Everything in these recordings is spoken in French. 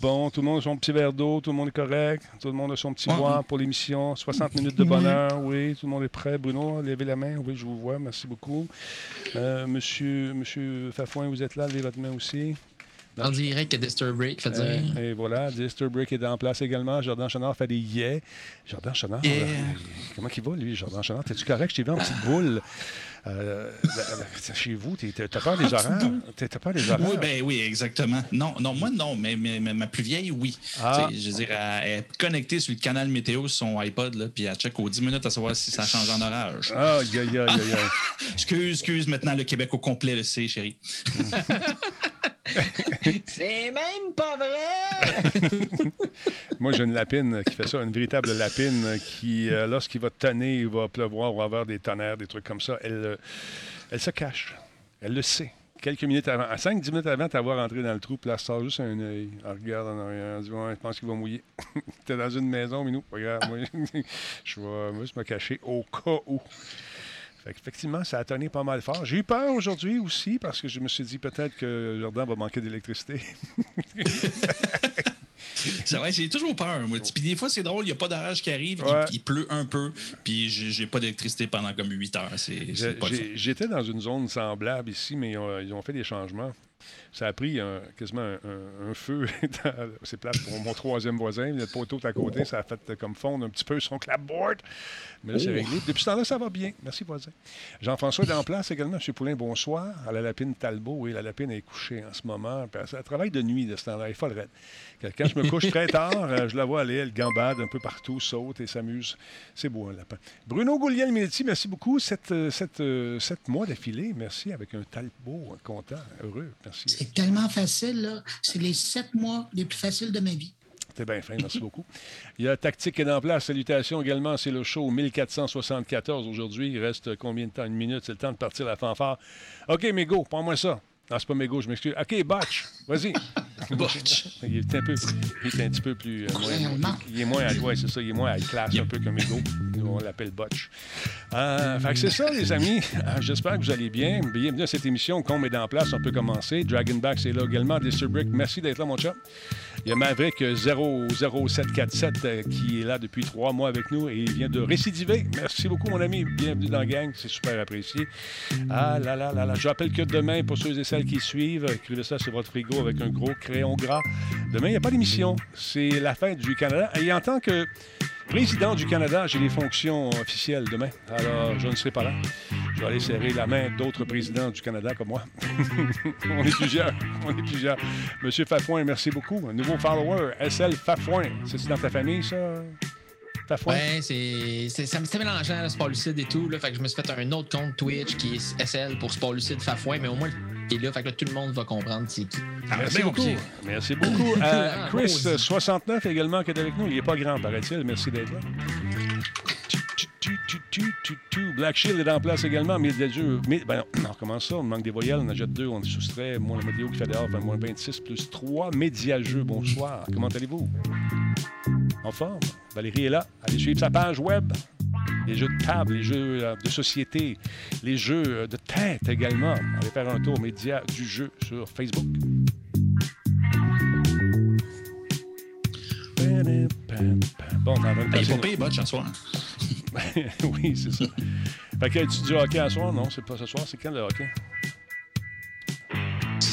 Bon, tout le monde a son petit verre d'eau, tout le monde est correct, tout le monde a son petit Ouais. bois pour l'émission. 60 minutes de bonheur, oui, tout le monde est prêt. Bruno, levez la main, oui, je vous vois, merci beaucoup. Euh, monsieur, monsieur Fafouin, vous êtes là, levez votre main aussi. En direct que Disturb Break fait dire. Euh, et voilà, Disturb Break est en place également. Jordan Chenard fait des yeah. Jordan Chenard, Yeah. euh, comment il va, lui, Jordan Chenard? T'es-tu correct? Je t'ai vu en petite boule. Euh, euh, chez vous, t'as peur des horaires? T'as peur des horaires? Oui, ben oui, exactement. Non, non, moi non, mais, mais- mais ma plus vieille, oui. Ah. Je veux dire, elle est connectée sur le canal météo sur son iPod, là, puis elle check aux 10 minutes à savoir si ça change en orage. Ah, aïe, aïe, aïe. Excuse, excuse, maintenant le Québec au complet le sait, chérie. C'est même pas vrai! Moi, j'ai une lapine qui fait ça, une véritable lapine qui, euh, lorsqu'il va tonner, il va pleuvoir, il va avoir des tonnerres, des trucs comme ça. Elle, euh, elle se cache. Elle le sait. Quelques minutes avant, à 5-10 minutes avant d'avoir rentré dans le trou, puis elle sort juste un œil. Elle regarde en arrière, elle dit je pense qu'il va mouiller. T'es dans une maison, mais nous, regarde, moi, je vais juste me cacher au cas où. Fait qu'effectivement, ça a tonné pas mal fort. J'ai eu peur aujourd'hui aussi parce que je me suis dit peut-être que Jordan va manquer d'électricité. C'est vrai, j'ai toujours peur, moi. Puis des fois, c'est drôle, il n'y a pas d'orage qui arrive, il- Ouais. il, pleut un peu, puis j'ai pas d'électricité pendant comme 8 heures. J'étais dans une zone semblable ici, mais ils ont, ils ont fait des changements. Ça a pris un- quasiment un, un- un feu. C'est plate pour mon troisième voisin. Le poteau est à côté, ça a fait comme fondre un petit peu son clapboard. Mais là, c'est Oh. réglé. Depuis ce temps-là, ça va bien. Merci, voisin. Jean-François est en place également. M. Poulain, bonsoir. À la lapine Talbot. Oui, la lapine est couchée en ce moment. Puis Elle travaille de nuit de ce temps-là. Elle est folle raide. Quand je me couche très tard, euh, je la vois aller, elle gambade un peu partout, saute et s'amuse. C'est beau, un lapin. Bruno Gouliel-Minetti, merci beaucoup. Sept, euh, sept, euh, sept mois d'affilée. Merci, avec un Talbot, content, heureux. Merci. C'est tellement facile, là. C'est les sept mois les plus faciles de ma vie. C'était bien fin, merci beaucoup. Il y a Tactique qui est en place. Salutations également. C'est le show 1474 aujourd'hui. Il reste combien de temps? Une minute. C'est le temps de partir la fanfare. OK, Mégo, prends-moi ça. Non, c'est pas Mégo, je m'excuse. OK, Botch, vas-y. Botch. Il est un peu, il est un petit peu plus. euh, moins- il est moins à ouais, c'est ça. Il est moins à classe un peu Mégo. Nous, on l'appelle Botch. Euh, fait que c'est ça, les amis. Euh, J'espère que vous allez bien. Bienvenue à cette émission. Combe est en place. On peut commencer. Dragonback, c'est là également. Disturbrick, merci d'être là, mon chat. Il y a Maverick euh, 00747 euh, qui est là depuis trois mois avec nous et il vient de récidiver. Merci beaucoup, mon ami. Bienvenue dans la gang. C'est super apprécié. Ah là là là là. Je rappelle que demain, pour ceux et celles qui suivent, écrivez ça sur votre frigo avec un gros crayon gras. Demain, il n'y a pas d'émission. C'est la fête du Canada. Et en tant que président du Canada, j'ai des fonctions officielles demain. Alors, je ne serai pas là. Je vais aller serrer la main d'autres présidents du Canada comme moi. on est plusieurs. On est plusieurs. Monsieur Fafouin, merci beaucoup. Un nouveau follower, SL Fafouin. C'est-tu dans ta famille, ça? Ouais, c'est, ça me mélangeant, sport lucide et tout. Fait que je me suis fait un autre compte Twitch qui est SL pour sport lucide Fafouin, mais au moins, il est là. Fait que là, tout le monde va comprendre c'est qui. Ah, Merci ben, beaucoup. Merci beaucoup. Euh, Ah, Chris, maudit. euh, 69 également, qui est avec nous. Il n'est pas grand, paraît-il. Merci d'être là. Tu, tu, tu, tu, tu, tu. Black Shield est en place également. Mais des jeux. Mais, ben non, on recommence ça. On manque des voyelles. On en jette deux. On soustrait. Moins la météo qui fait dehors, moins 26 plus 3. Média jeux. Bonsoir. Comment allez-vous? En forme? Valérie est là. Allez suivre sa page web. Les jeux de table, les jeux euh, de société, les jeux euh, de tête également. Allez faire un tour média du jeu sur Facebook. Bon, on va Ben, il payé, Botch, ce soir. oui, c'est ça. Fait que tu dis hockey à soir? Non, c'est pas ce soir. C'est quand le hockey?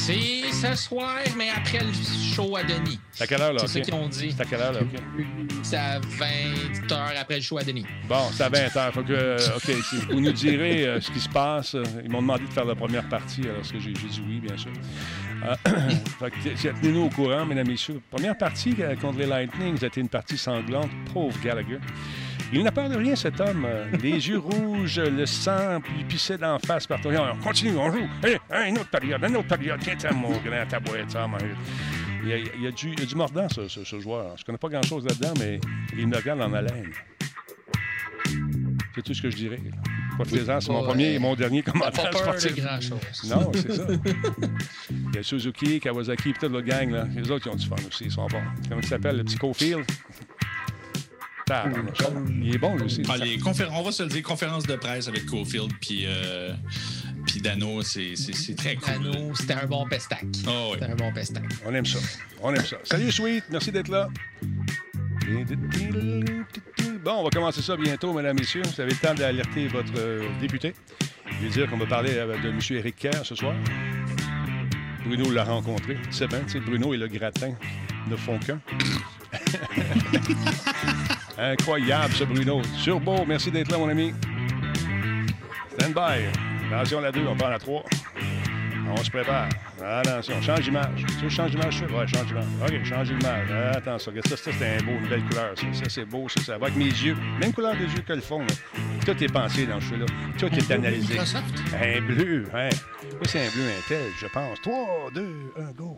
C'est ce soir, mais après le show à Denis. C'est à quelle heure le C'est ça hockey? qu'ils ont dit. C'est à quelle heure hockey? C'est à 20 heures après le show à Denis. Bon, c'est à 20 h Faut que, euh, OK, si vous nous direz euh, ce qui se passe. Euh, Ils m'ont demandé de faire la première partie, alors que j'ai dit oui, bien sûr. Euh, fait que, t- Tenez-nous au courant, mesdames et messieurs. Première partie euh, contre les Lightning, été une partie sanglante. Pauvre Gallagher. Il n'a peur de rien, cet homme. Les yeux rouges, le sang lui pissait d'en face partout. On continue, on joue. Hey, hey, une autre période, une autre période. Tiens, mon grand tabouette, ça, il y, a, il y a du, il y a du mordant, ce, ce- ce joueur. Je connais pas grand-chose là-dedans, mais il me regarde en haleine. C'est tout ce que je dirais. Pas plaisant, c'est mon premier et mon dernier commentaire pas peur de sportif. grand-chose. Non, c'est ça. Il y a Suzuki, Kawasaki, puis toute la gang, là. Les autres, ils ont du fun aussi, ils sont bons. Comment il s'appelle, le petit Cofield? Il est bon, lui aussi. Ah, les on va se le dire, conférence de presse avec Cofield puis euh, Puis Dano, c'est c'est- c'est très cool. Dano, c'était un bon pestac. Ah. C'était un bon pestac. On aime ça. On aime ça. Salut, Sweet. Merci d'être là. Bon, on va commencer ça bientôt, mesdames, messieurs. Vous avez le temps d'alerter votre euh, député. Je vais dire qu'on va parler euh, de M. Éric Kerr ce soir. Bruno l'a rencontré. Tu sais bien, tu sais, Bruno et le gratin ne font qu'un. Incroyable, ce Bruno. Surbeau, merci d'être là, mon ami. Stand by. Attention, la 2, on part à la 3. On se prépare. Attention, change d'image. Tu veux changer d'image? Ouais, change d'image. OK, change d'image. Attention, regarde, ça, ça c'est un beau, une belle couleur. Ça, ça c'est beau, ça, ça va avec mes yeux. Même couleur des yeux que le fond. Là. Tout est pensé dans ce jeu-là. Tout est analysé. Microsoft? Un bleu, hein? Oui, c'est un bleu Intel, je pense. 3, 2, 1, go.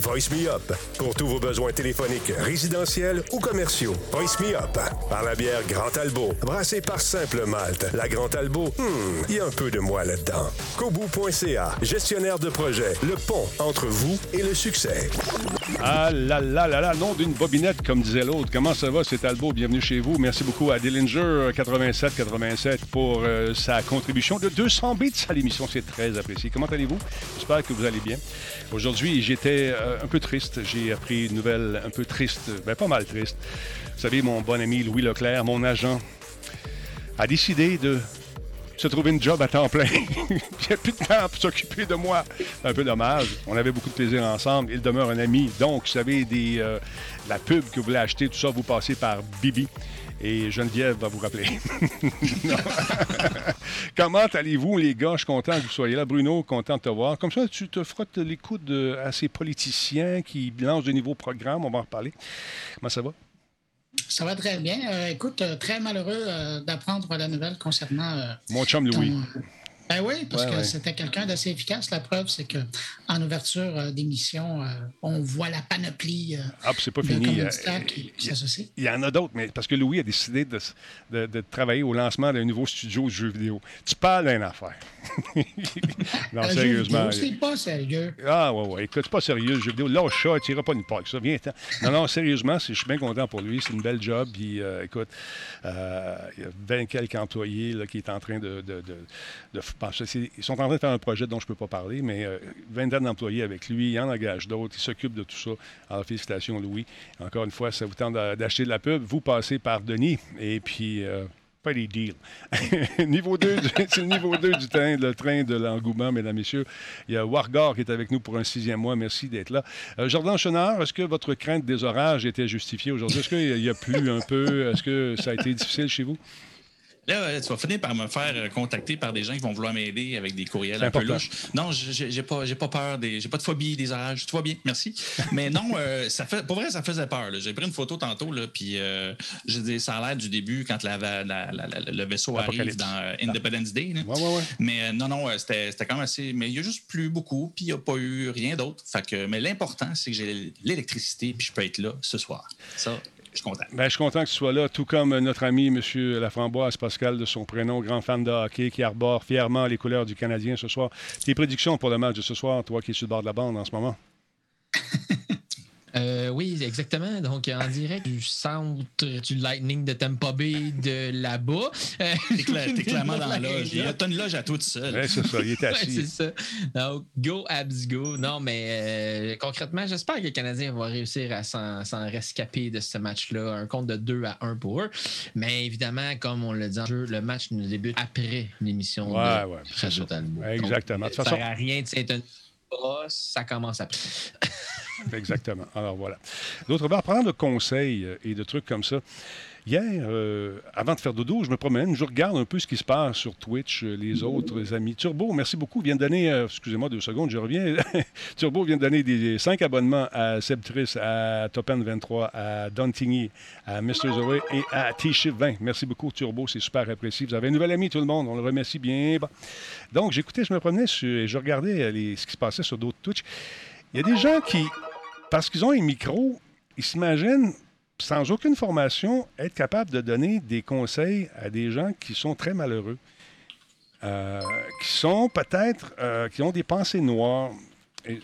Voice Me Up pour tous vos besoins téléphoniques, résidentiels ou commerciaux. Voice Me Up par la bière Grand Talbot, brassée par Simple Malte. La Grand Talbot, hmm, il y a un peu de moi là-dedans. Kobu.ca, gestionnaire de projet, le pont entre vous et le succès. Ah là là là là, nom d'une bobinette, comme disait l'autre. Comment ça va, c'est Talbot? Bienvenue chez vous. Merci beaucoup à Dillinger 8787 pour euh, sa contribution de 200 bits à l'émission. C'est très apprécié. Comment allez-vous? J'espère que vous allez bien. Aujourd'hui, j'étais euh, un peu triste. J'ai appris une nouvelle un peu triste, ben pas mal triste. Vous savez, mon bon ami Louis Leclerc, mon agent, a décidé de se trouver une job à temps plein. A plus de temps pour s'occuper de moi. Un peu dommage. On avait beaucoup de plaisir ensemble. Il demeure un ami. Donc, vous savez, euh, la pub que vous voulez acheter, tout ça, vous passez par Bibi. Et Geneviève va vous rappeler. Comment allez-vous, les gars? Je suis content que vous soyez là. Bruno, content de te voir. Comme ça, tu te frottes les coudes à ces politiciens qui lancent de nouveaux programmes. On va en reparler. Comment ça va? Ça va très bien. Euh, écoute, euh, très malheureux euh, d'apprendre la nouvelle concernant. Mon chum Louis. ton- Ben oui, parce Ouais, que ouais. c'était quelqu'un d'assez efficace. La preuve, c'est que en ouverture euh, d'émission, euh, on voit la panoplie euh, Ah, c'est pas de fini. commanditaires Euh, qui, qui il-. Il y en a d'autres, mais parce que Louis a décidé de, de- de travailler au lancement d'un nouveau studio de jeux vidéo. Tu parles d'une affaire. non, Un jeu sérieusement. C'est pas sérieux. Ah, ouais, ouais. Écoute, c'est pas sérieux, le jeu vidéo. Lâche ça, tu iras pas part avec ça. Viens. Non, non, sérieusement, je suis bien content pour lui. C'est une belle job. Puis, euh, écoute, euh, il y a 20 quelques employés là, qui est en train de. de, ils sont en train de faire un projet dont je ne peux pas parler, mais euh, vingtaine d'employés avec lui. Il en engage d'autres. Il s'occupe de tout ça. Alors, félicitations, Louis. Encore une fois, ça vous tente d'a- d'acheter de la pub. Vous passez par Denis. Et puis. euh, pas des deals. niveau 2, du- c'est le niveau 2 du train, le train de l'engouement, mesdames, messieurs. Il y a Wargar qui est avec nous pour un sixième mois. Merci d'être là. Euh, Jordan Chenard, est-ce que votre crainte des orages était justifiée aujourd'hui? Est-ce qu'il y a plu un peu? Est-ce que ça a été difficile chez vous? Là, euh, tu vas finir par me faire euh, contacter par des gens qui vont vouloir m'aider avec des courriels un peu louches. Non, j'ai j'ai pas, j'ai pas peur, des, j'ai pas de phobie des orages. Tout va bien, merci. Mais non, euh, ça fait, pour vrai, ça faisait peur. J'ai pris une photo tantôt, là, puis euh, je dis, ça a l'air du début quand la, la- la- la- le vaisseau arrive dans euh, Independence Day. là. Ouais, ouais, ouais. Mais non, non, c'était c'était quand même assez. Mais il y a juste plu beaucoup, puis il n'y a pas eu rien d'autre. Fait que, mais l'important, c'est que j'ai l'électricité, puis je peux être là ce soir. Ça, je suis content. Ben, je suis content que tu sois là, tout comme notre ami M. Laframboise Pascal de son prénom, grand fan de hockey, qui arbore fièrement les couleurs du Canadien ce soir. Tes prédictions pour le match de ce soir, toi qui es sur le bord de la bande en ce moment? Euh, oui, exactement. Donc, en direct du centre du Lightning de Tampa Bay de là-bas. Euh, T'es cla- t'es clairement dans la loge. Il y a une loge à toi tout seul. Ouais, c'est ça, il est Ouais, assis. c'est ça. Donc, go, abs, go. Non, mais euh, concrètement, j'espère que les Canadiens vont réussir à s'en rescaper de ce match-là. Un compte de 2 à 1 pour eux. Mais évidemment, comme on l'a dit en jeu, le match ne débute après l'émission Ouais, de ouais. Exactement. De Donc, toute ça sert à rien de s'étonner. Ça commence après. Exactement. Alors voilà. D'autre part, prendre de conseils euh, et de trucs comme ça. Hier, euh, avant de faire dodo, je me promène, je regarde un peu ce qui se passe sur Twitch, euh, les autres amis. Turbo, merci beaucoup, vient de donner, excusez-moi deux secondes, je reviens. Turbo vient de donner des, cinq abonnements à Seb Triss, à Topen23, à Don Tigny, à Mr. Zoé et à T-Shift20. Merci beaucoup, Turbo, c'est super apprécié. Vous avez un nouvel ami, tout le monde, on le remercie bien. Donc, j'écoutais, je me promenais sur- et je regardais ce qui se passait sur d'autres Twitch. Il y a des gens qui, parce qu'ils ont un micro, ils s'imaginent, sans aucune formation, être capables de donner des conseils à des gens qui sont très malheureux, euh, qui sont peut-être, euh, qui ont des pensées noires.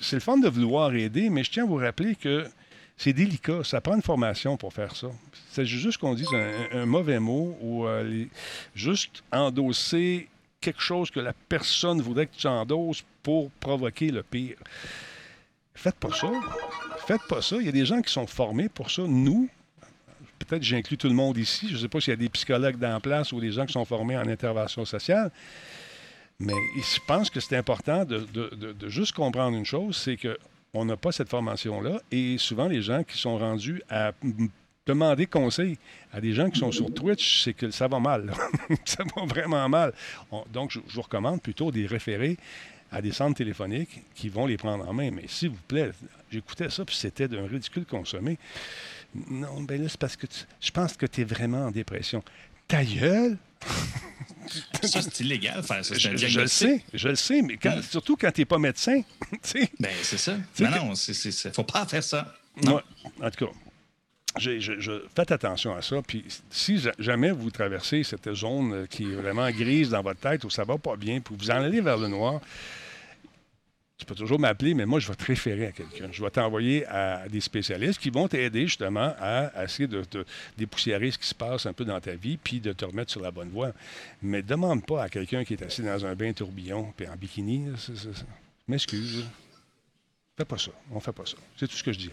C'est le fun de vouloir aider, mais je tiens à vous rappeler que c'est délicat. Ça prend une formation pour faire ça. C'est juste qu'on dise un, mauvais mot ou euh, juste endosser quelque chose que la personne voudrait que tu endosses pour provoquer le pire. Faites pas ça. Faites pas ça. Il y a des gens qui sont formés pour ça. Nous, peut-être j'inclus tout le monde ici. Je ne sais pas s'il y a des psychologues dans la place ou des gens qui sont formés en intervention sociale. Mais je pense que c'est important de, juste comprendre une chose, c'est qu'on n'a pas cette formation-là. Et souvent, les gens qui sont rendus à demander conseil à des gens qui sont sur Twitch, c'est que ça va mal. ça va vraiment mal. On- donc, je, je vous recommande plutôt des référés à des centres téléphoniques qui vont les prendre en main. Mais s'il vous plaît, j'écoutais ça, puis c'était d'un ridicule consommé. Non, ben là, c'est parce que tu- je pense que tu es vraiment en dépression. Ta gueule! Ça, c'est illégal, faire ça. Un Je, le sais, je le sais, mais quand- surtout quand tu n'es pas médecin. Ben, c'est ça. sais Non, que- non, c'est, c'est, c'est- faut pas faire ça. Non. Ouais, en tout cas, je- faites attention à ça. Puis si ja- jamais vous traversez cette zone euh, qui est vraiment grise dans votre tête où ça va pas bien, puis vous en allez vers le noir, tu peux toujours m'appeler, mais moi, je vais te référer à quelqu'un. Je vais t'envoyer à des spécialistes qui vont t'aider justement à, essayer de, de dépoussiérer ce qui se passe un peu dans ta vie, puis de te remettre sur la bonne voie. Mais demande pas à quelqu'un qui est assis dans un bain tourbillon, puis en bikini. m'excuse. Fais pas ça. On fait pas ça. C'est tout ce que je dis.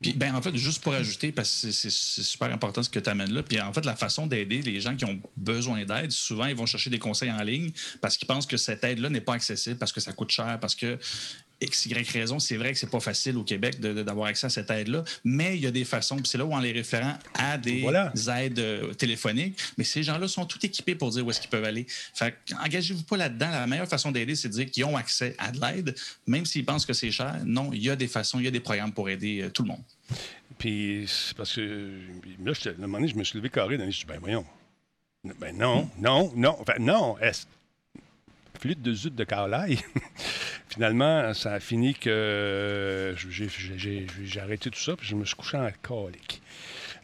Puis, ben, en fait, juste pour ajouter, parce que c'est- super important ce que tu amènes là. Puis, en fait, la façon d'aider les gens qui ont besoin d'aide, souvent, ils vont chercher des conseils en ligne parce qu'ils pensent que cette aide-là n'est pas accessible, parce que ça coûte cher, parce que X, Y raison. C'est vrai que c'est pas facile au Québec d'avoir accès à cette aide-là, mais il y a des façons. C'est là où on les référant à des Voilà. aides euh, téléphoniques. Mais ces gens-là sont tout équipés pour dire où est-ce qu'ils peuvent aller. Fait que, engagez-vous pas là-dedans. La meilleure façon d'aider, c'est de dire qu'ils ont accès à de l'aide, même s'ils pensent que c'est cher. Non, il y a des façons, il y a des programmes pour aider euh, tout le monde. Puis, c'est parce que là, j'étais- à un moment donné, je me suis levé carré dans les. Je dis, ben voyons. Ben non, non, non. Non. Flûte de zut de Carlaille. Finalement, ça a fini que euh, j'ai- arrêté tout ça, puis je me suis couché en colique.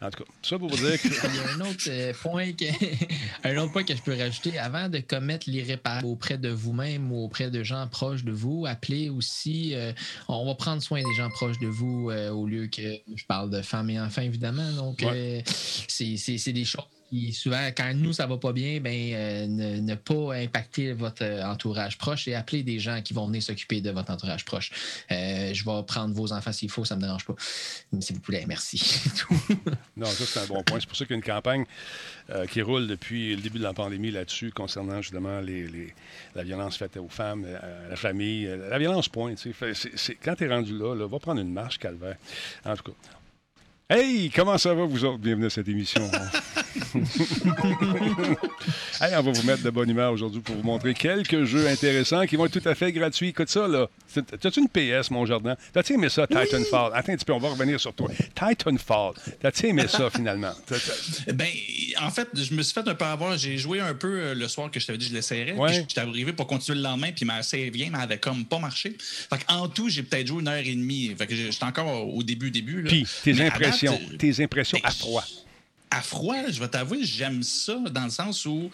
En tout cas, ça pour vous dire que. Il y a un autre, euh, point que, un autre point que je peux rajouter. Avant de commettre l'irréparable auprès de vous-même ou auprès de gens proches de vous, appelez aussi. euh, on va prendre soin des gens proches de vous euh, au lieu que je parle de femmes et enfants, évidemment. Donc, Ouais. euh, c'est c'est- c'est des choses qui, souvent, quand nous, ça va pas bien, ben, euh, ne, pas impacter votre euh, entourage proche et appeler des gens qui vont venir s'occuper de votre entourage proche. Euh, je vais prendre vos enfants s'il faut, ça me dérange pas. S'il vous plaît, merci. Non, ça, c'est un bon point. C'est pour ça qu'il y a une campagne qui roule depuis le début de la pandémie là-dessus, concernant justement la violence faite aux femmes, à la famille, la violence, point. quand tu es rendu là, là, va prendre une marche, calvaire. En tout cas. Hey, comment ça va, vous autres? Bienvenue à cette émission. hey, on va vous mettre de bonne humeur aujourd'hui pour vous montrer quelques jeux intéressants qui vont être tout à fait gratuits. Écoute ça, là. T'as-tu une PS, mon jardin? T'as-tu aimé ça, Titanfall? Attends un petit peu, on va revenir sur toi. Titanfall. T'as-tu aimé ça, finalement? T'as- Ben, en fait, je me suis fait un peu avoir. J'ai joué un peu euh, le soir que je t'avais dit que je l'essayerais. Ouais. J'étais arrivé pour continuer le lendemain, puis ma save game avait comme pas marché. Fait en tout, j'ai peut-être joué une heure et demie. Fait que j'étais encore au début, début. Là. Puis, tes Mais date, impressions, tes impressions à froid. À froid, je vais t'avouer, j'aime ça dans le sens où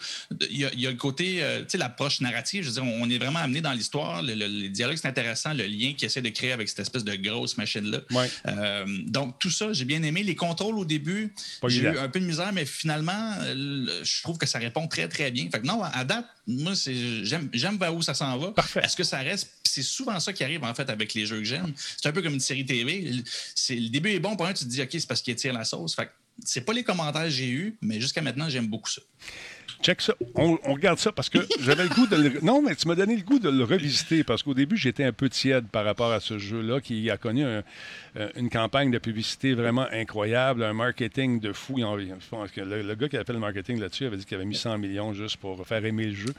il y, a- il y a le côté, euh, tu sais, l'approche narrative. Je veux dire, on est vraiment amené dans l'histoire. Le, le- les dialogues, c'est intéressant. Le lien qu'il essaie de créer avec cette espèce de grosse machine-là. Ouais. Euh, donc, tout ça, j'ai bien aimé. Les contrôles au début, j'ai eu un peu de misère, mais finalement, euh, le- je trouve que ça répond très, très bien. Fait que non, à date, moi, j'aime vers où ça s'en va. Parfait. Est-ce que ça reste? C'est souvent ça qui arrive, en fait, avec les jeux que j'aime. C'est un peu comme une série TV. Le- début est bon, pour un, tu te dis, OK, c'est parce qu'il tire la sauce. Fait que c'est pas les commentaires que j'ai eus, mais jusqu'à maintenant, j'aime beaucoup ça. Check ça. On, regarde ça parce que j'avais le goût de le... Non, mais tu m'as donné le goût de le revisiter parce qu'au début, j'étais un peu tiède par rapport à ce jeu-là qui a connu euh, une campagne de publicité vraiment incroyable, un marketing de fou. Ont- ils font- Le, gars qui a fait le marketing là-dessus avait dit qu'il avait mis 100 millions juste pour faire aimer le jeu.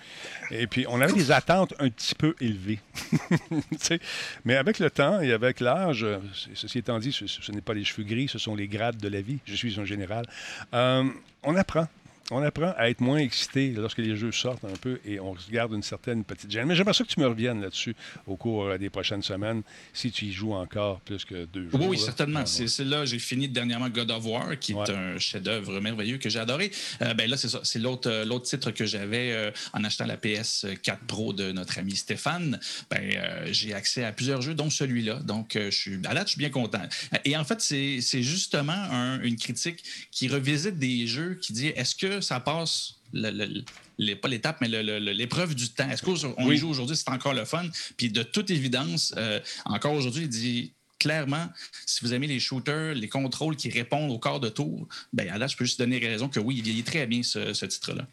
Et puis, on avait des attentes un petit peu élevées. Mais avec le temps et avec l'âge, euh, ceci étant dit, ce, ce n'est pas les cheveux gris, ce sont les grades de la vie. Je suis un général. Euh, on apprend. On apprend à être moins excité lorsque les jeux sortent un peu et on garde une certaine petite gêne. Mais j'aimerais ça que tu me reviennes là-dessus au cours euh, des prochaines semaines, si tu y joues encore plus que deux jours. Oui, là. certainement. C'est c'est là, j'ai fini dernièrement God of War, qui Ouais. est un chef-d'œuvre merveilleux que j'ai adoré. Euh, ben là, c'est ça. C'est l'autre euh, l'autre titre que j'avais euh, en achetant la PS4 Pro de notre ami Stéphane. Ben, j'ai accès à plusieurs jeux, dont celui-là. Donc, je suis à date, je suis bien content. Et en fait, c'est c'est justement un- une critique qui revisite des jeux qui dit est-ce que ça passe le- le- les- pas l'étape, mais l'épreuve du temps. Est-ce qu'on Oui. joue aujourd'hui, c'est encore le fun? Puis de toute évidence, euh, encore aujourd'hui, il dit clairement, si vous aimez les shooters, les contrôles qui répondent au quart de tour, ben là, je peux juste donner raison que oui, il vieillit très bien ce, ce titre-là.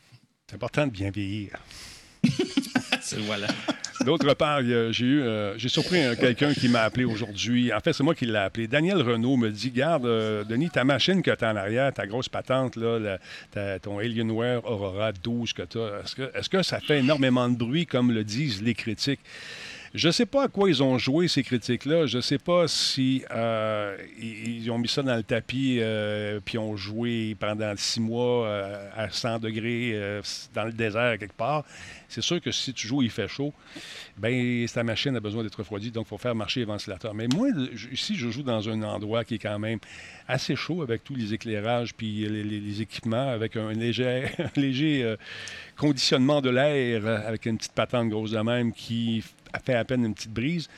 C'est important de bien vieillir. Voilà. D'autre part, j'ai eu, euh, surpris un- quelqu'un qui m'a appelé aujourd'hui. En fait, c'est moi qui l'ai appelé. Daniel Renault me dit Garde, euh, Denis, ta machine que tu as en arrière, ta grosse patente, là, ton Alienware Aurora 12 que tu as, est-ce que, ça fait énormément de bruit, comme le disent les critiques? Je ne sais pas à quoi ils ont joué, ces critiques-là. Je ne sais pas si euh, ils, ont mis ça dans le tapis euh, puis ont joué pendant six mois euh, à 100 degrés dans le désert quelque part. C'est sûr que si tu joues, il fait chaud, ben ta machine a besoin d'être refroidie, donc il faut faire marcher les ventilateurs. Mais moi, ici, je joue dans un endroit qui est quand même assez chaud avec tous les éclairages puis les, équipements, avec un léger, euh, conditionnement de l'air, avec une petite patente grosse de même qui fait à peine une petite brise.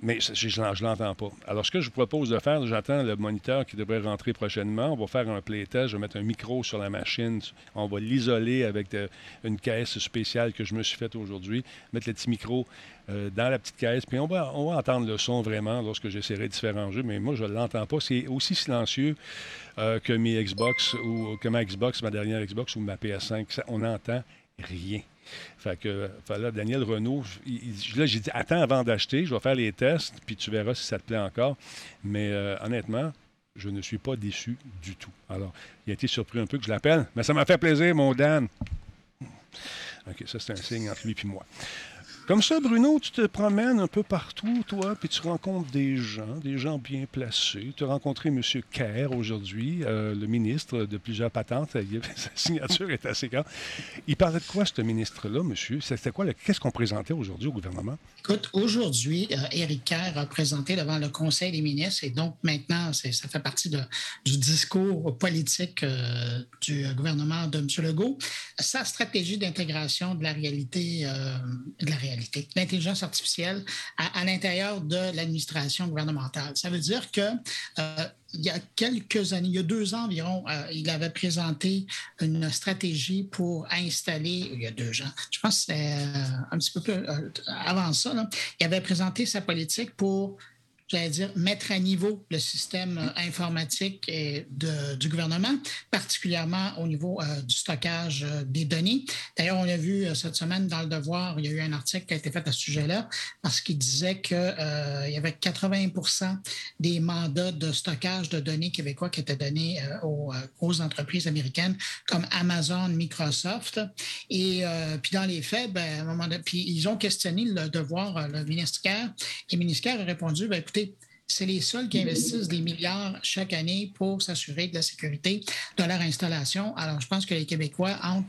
Mais je ne l'entends pas. Alors, ce que je vous propose de faire, j'attends le moniteur qui devrait rentrer prochainement. On va faire un playtest. Je vais mettre un micro sur la machine. On va l'isoler avec une caisse spéciale que je me suis faite aujourd'hui. Mettre le petit micro euh, dans la petite caisse. Puis on va, on va entendre le son vraiment lorsque j'essaierai différents jeux. Mais moi, je ne l'entends pas. C'est aussi silencieux euh, que mes Xbox ou que ma Xbox, ma dernière Xbox ou ma PS5. Ça, on n'entend rien. Fait que, là, Daniel Renault, là, j'ai dit, attends avant d'acheter, je vais faire les tests, puis tu verras si ça te plaît encore. Mais euh, honnêtement, je ne suis pas déçu du tout. Alors, il a été surpris un peu que je l'appelle, mais ça m'a fait plaisir, mon Dan. OK, ça, c'est un signe entre lui et moi. Comme ça, Bruno, tu te promènes un peu partout, toi, puis tu rencontres des gens, des gens bien placés. Tu as rencontré M. Kerr aujourd'hui, euh, le ministre de plusieurs patentes. Sa signature est assez grande. Il parlait de quoi, ce ministre-là, monsieur? C'était quoi? Qu'est-ce qu'on présentait aujourd'hui au gouvernement? Écoute, aujourd'hui, euh, Éric Kerr a présenté devant le Conseil des ministres et donc maintenant, ça fait partie du discours politique euh, du gouvernement de M. Legault, sa stratégie d'intégration de la réalité, euh, de la réalité, l'intelligence artificielle à, l'intérieur de l'administration gouvernementale. Ça veut dire que euh, il y a quelques années, il y a deux ans environ, euh, il avait présenté une stratégie pour installer, il y a deux ans, je pense que c'était euh, un petit peu plus avant ça, il avait présenté sa politique pour, j'allais dire, mettre à niveau le système euh, informatique et de- du gouvernement, particulièrement au niveau euh, du stockage euh, des données. D'ailleurs, on a vu cette semaine dans Le Devoir, il y a eu un article qui a été fait à ce sujet-là, parce qu'il disait qu'il y avait 80% des mandats de stockage de données québécois qui étaient donnés aux grosses entreprises américaines comme Amazon, Microsoft. Et puis dans les faits, ben, puis ils ont questionné le devoir, le ministère, et le ministère a répondu, ben, écoutez, c'est les seuls qui investissent des milliards chaque année pour s'assurer de la sécurité de leur installation. Alors, je pense que les Québécois ont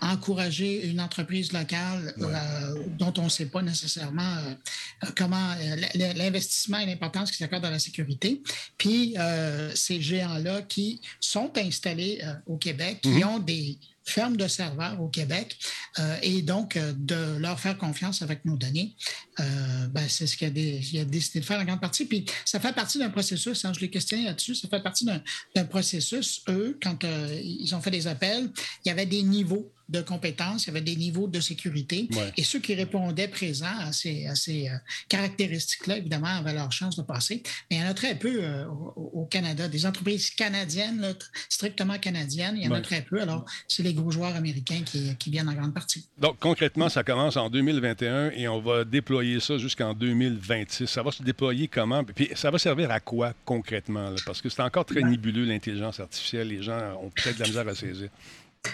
encourager une entreprise locale euh, dont on ne sait pas nécessairement euh, comment euh, l'investissement et l'importance qu'ils accordent à la sécurité. Puis euh, ces géants-là qui sont installés au Québec, qui ont des fermes de serveurs au Québec euh, et donc euh, de leur faire confiance avec nos données, euh, ben, c'est ce qu'il a, décidé de faire en grande partie. Puis ça fait partie d'un processus, hein, je l'ai questionné là-dessus, ça fait partie d'un processus. Eux, quand ils ont fait des appels, il y avait des niveaux de compétences, il y avait des niveaux de sécurité. Ouais. Et ceux qui répondaient présents à ces, euh, caractéristiques-là, évidemment, avaient leur chance de passer. Mais il y en a très peu euh, au, au Canada. Des entreprises canadiennes, là, strictement canadiennes, il y en Ouais. a très peu. Alors, c'est les les gros joueurs américains qui, qui, viennent en grande partie. Donc, concrètement, ça commence en 2021 et on va déployer ça jusqu'en 2026. Ça va se déployer comment? Puis ça va servir à quoi concrètement? Parce que c'est encore très nébuleux, l'intelligence artificielle. Les gens ont peut-être de la misère à saisir.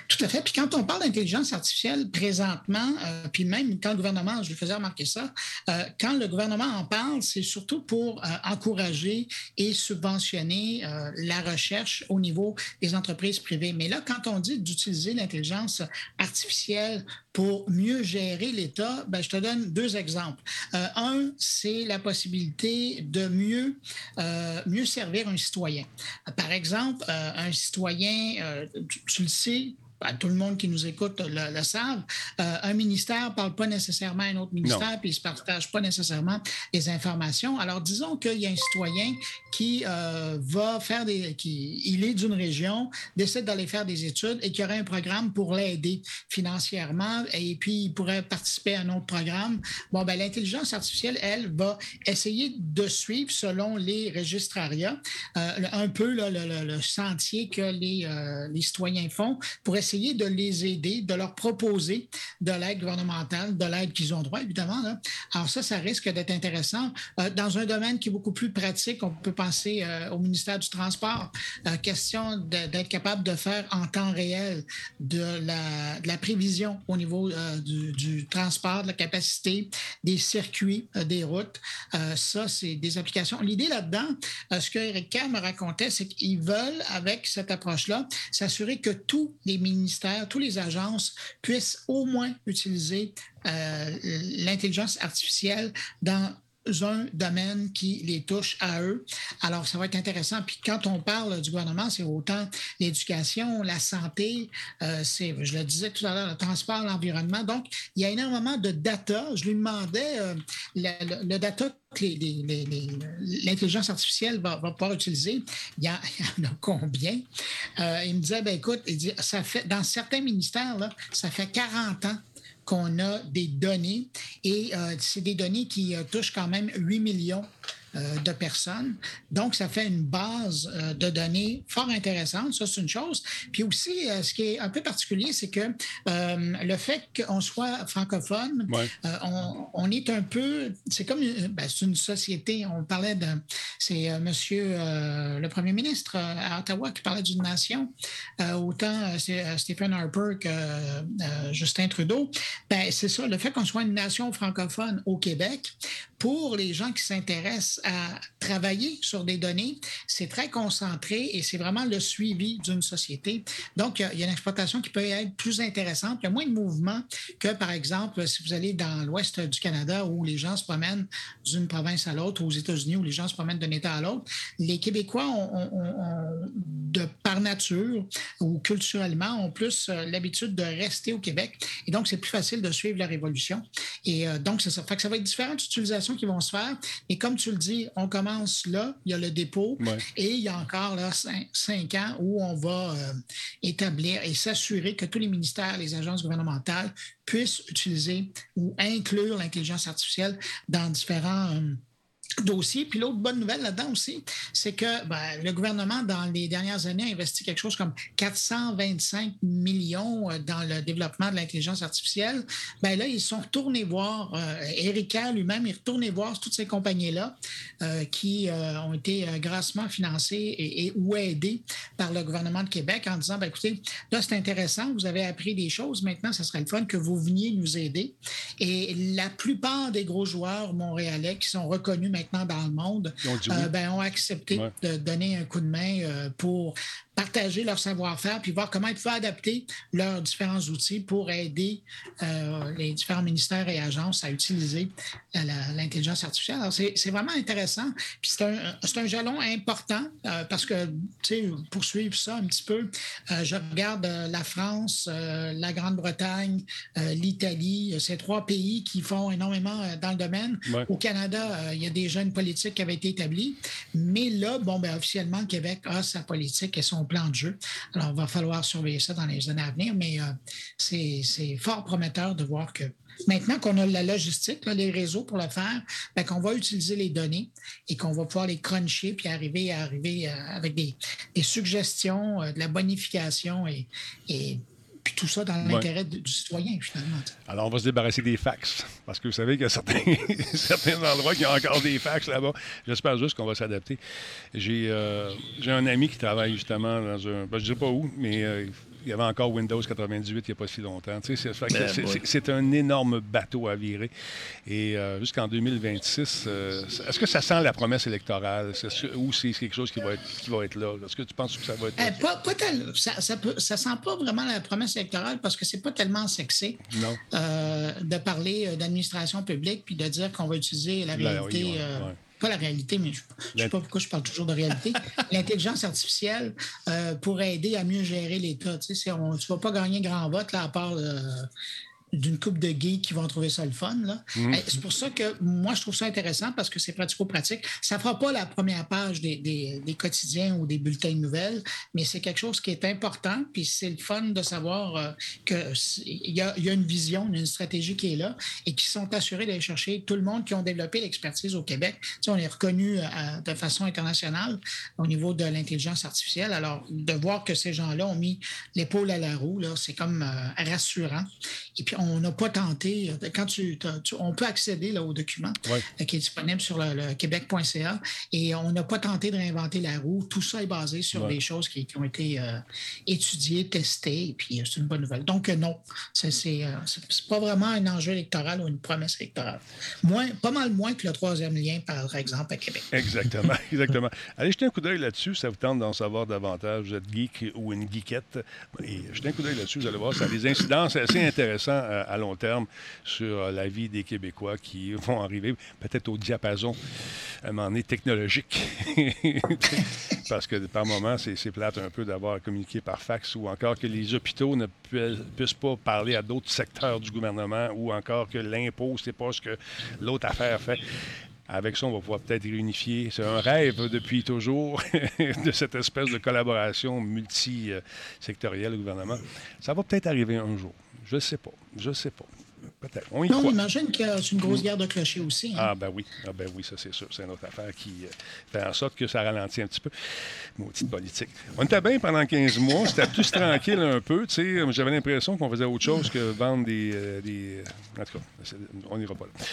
Tout à fait. Puis quand on parle d'intelligence artificielle présentement, euh, puis même quand le gouvernement, je lui faisais remarquer ça, euh, quand le gouvernement en parle, c'est surtout pour euh, encourager et subventionner la recherche au niveau des entreprises privées. Mais là, quand on dit d'utiliser l'intelligence artificielle pour mieux gérer l'État, ben, je te donne deux exemples. un, c'est la possibilité de mieux, mieux servir un citoyen. Par exemple, un citoyen, tu le sais, ben, tout le monde qui nous écoute le, savent, euh, un ministère ne parle pas nécessairement à un autre ministère, puis il ne se partage pas nécessairement les informations. Alors, disons qu'il y a un citoyen qui euh, va faire des. Qui, il est d'une région, décide d'aller faire des études et qui aurait un programme pour l'aider financièrement, et puis il pourrait participer à un autre programme. Bon, ben, l'intelligence artificielle, elle, va essayer de suivre, selon les registrariats, euh, un peu le, sentier que les, les citoyens font pour essayer essayer de les aider, de leur proposer de l'aide gouvernementale, de l'aide qu'ils ont droit, évidemment. Alors ça, ça risque d'être intéressant. Euh, dans un domaine qui est beaucoup plus pratique, on peut penser euh, au ministère du Transport. Euh, question d'être capable de faire en temps réel de la, prévision au niveau du, transport, de la capacité, des circuits, des routes. ça, c'est des applications. L'idée là-dedans, ce que Eric Kerr me racontait, c'est qu'ils veulent, avec cette approche-là, s'assurer que tous les ministères ministères, toutes les agences puissent au moins utiliser euh, l'intelligence artificielle dans un domaine qui les touche à eux. Alors, ça va être intéressant. Puis quand on parle du gouvernement, c'est autant l'éducation, la santé, euh, c'est, je le disais tout à l'heure, le transport, l'environnement. Donc, il y a énormément de data. Je lui demandais euh, le, data que l'intelligence artificielle va, pouvoir utiliser. Il y, en a combien? Euh, il me disait, ben écoute, ça fait, dans certains ministères, là, ça fait 40 ans qu'on a des données. Et euh, c'est des données qui euh, touchent quand même 8 millions de personnes. Donc, ça fait une base euh, de données fort intéressante. Ça, c'est une chose. Puis aussi, euh, ce qui est un peu particulier, c'est que le fait qu'on soit francophone, on, est un peu. C'est comme ben, c'est une société. On parlait de. C'est monsieur le premier ministre à Ottawa qui parlait d'une nation. autant c'est Stephen Harper que Justin Trudeau. Ben, c'est ça. Le fait qu'on soit une nation francophone au Québec, pour les gens qui s'intéressent à travailler sur des données, c'est très concentré et c'est vraiment le suivi d'une société. Donc, il y a une exploitation qui peut être plus intéressante. Il y a moins de mouvements que, par exemple, si vous allez dans l'ouest du Canada où les gens se promènent d'une province à l'autre, aux États-Unis où les gens se promènent d'un État à l'autre. Les Québécois ont, de par nature ou culturellement, ont plus euh, l'habitude de rester au Québec. Et donc, c'est plus facile de suivre la révolution. Et euh, donc, ça. Ça va être différentes utilisations qui vont se faire. Et comme tu le dis, on commence là, il y a le dépôt, et il y a encore là, cinq, ans où on va euh, établir et s'assurer que tous les ministères, les agences gouvernementales puissent utiliser ou inclure l'intelligence artificielle dans différents dossier. Puis l'autre bonne nouvelle là-dedans aussi, c'est que ben, le gouvernement, dans les dernières années, a investi quelque chose comme 425 millions euh, dans le développement de l'intelligence artificielle. Ben là, ils sont retournés voir, euh, Erika lui-même est retourné voir toutes ces compagnies-là euh, qui ont été grassement financées et, ou aidées par le gouvernement de Québec en disant, ben, écoutez, là, c'est intéressant, vous avez appris des choses, maintenant, ça serait le fun que vous veniez nous aider. Et la plupart des gros joueurs montréalais qui sont reconnus maintenant dans le monde, ont, euh, ben, ont accepté de donner un coup de main euh, pour partager leur savoir-faire puis voir comment ils pouvaient adapter leurs différents outils pour aider euh, les différents ministères et agences à utiliser l'intelligence artificielle. Alors, c'est vraiment intéressant. Puis c'est un, un, jalon important parce que, tu sais, pour suivre ça un petit peu, je regarde la France, la Grande-Bretagne, l'Italie, ces trois pays qui font énormément dans le domaine. Au Canada, il y a des jeunes politique qui avait été établie. Mais là, bon, ben, officiellement, le Québec a sa politique et son plan de jeu. Alors, il va falloir surveiller ça dans les années à venir, mais euh, c'est fort prometteur de voir que Maintenant qu'on a la logistique, les réseaux pour le faire, ben, qu'on va utiliser les données et qu'on va pouvoir les cruncher puis arriver à arriver euh, avec des, suggestions, euh, de la bonification et, et puis tout ça dans l'intérêt du citoyen, finalement. Alors, on va se débarrasser des fax, parce que vous savez qu'il y a certains, certains endroits qui ont encore des fax là-bas. J'espère juste qu'on va s'adapter. J'ai euh, j'ai un ami qui travaille justement dans un... Ben, je ne sais pas où, mais euh, il y avait encore Windows 98 il n'y a pas si longtemps. Tu sais, c'est- fait que Ben, c'est- un énorme bateau à virer. Et euh, jusqu'en 2026, euh, est-ce que ça sent la promesse électorale? Ce- ou c'est quelque chose qui va être, qui va être là? Est-ce que tu penses que ça va être là? Eh, pas, pas tel- ça, ça, peut- ça sent pas vraiment la promesse électorale parce que c'est pas tellement sexy Non. euh, de parler d'administration publique puis de dire qu'on va utiliser la La- réalité. oui, ouais, euh, ouais. Pas la réalité, mais je ne sais pas pourquoi je parle toujours de réalité. L'intelligence artificielle euh, pour aider à mieux gérer l'État. Sais, tu ne vas pas gagner grand vote là, à part euh, d'une coupe de geeks qui vont trouver ça le fun. là. Mm. Eh, C'est pour ça que moi, je trouve ça intéressant parce que c'est pratico-pratique. Ça ne fera pas la première page des, des- des quotidiens ou des bulletins de nouvelles, mais c'est quelque chose qui est important. Puis c'est le fun de savoir euh, qu'il y a, y a une vision, une stratégie qui est là et qui sont assurés d'aller chercher tout le monde qui ont développé l'expertise au Québec. Tu sais, on est reconnu euh, de façon internationale au niveau de l'intelligence artificielle. Alors, de voir que ces gens-là ont mis l'épaule à la roue, là, c'est comme euh, rassurant. Et puis, on n'a pas tenté, quand tu, on peut accéder là, au document Ouais. euh, qui est disponible sur le, le québec.ca et on n'a pas tenté de réinventer la roue. Tout ça est basé sur Ouais. des choses qui, qui ont été euh, étudiées, testées, et puis euh, c'est une bonne nouvelle. Donc, non, c'est c'est, c'est- c'est pas vraiment un enjeu électoral ou une promesse électorale. Moins, pas mal moins que le troisième lien, par exemple, à Québec. Exactement, exactement. Allez jeter un coup d'œil là-dessus, ça vous tente d'en savoir davantage. Vous êtes geek ou une geekette. Et jetez un coup d'œil là-dessus, vous allez voir, ça a des incidences assez intéressantes euh, à long terme sur euh, la vie des Québécois qui vont arriver peut-être au diapason à un moment donné technologique. Parce que par moment, c'est plate un peu d'avoir à communiquer par fax ou encore que les hôpitaux ne pu- puissent pas parler à d'autres secteurs du gouvernement ou encore que l'impôt, c'est pas ce que l'autre affaire fait. Avec ça, on va pouvoir peut-être réunifier. C'est un rêve depuis toujours de cette espèce de collaboration multisectorielle au gouvernement. Ça va peut-être arriver un jour. Je ne sais pas. Je ne sais pas. Peut-être. On y Non, on imagine que c'est une grosse guerre de clochers aussi. hein. Ah ben oui, ah ben oui, ça c'est sûr. C'est une autre affaire qui euh, fait en sorte que ça ralentit un petit peu. Maudite politique. On était bien pendant 15 mois, c'était plus tranquille un peu. tu sais. J'avais l'impression qu'on faisait autre chose que vendre des. euh, des... En tout cas, on n'ira pas là.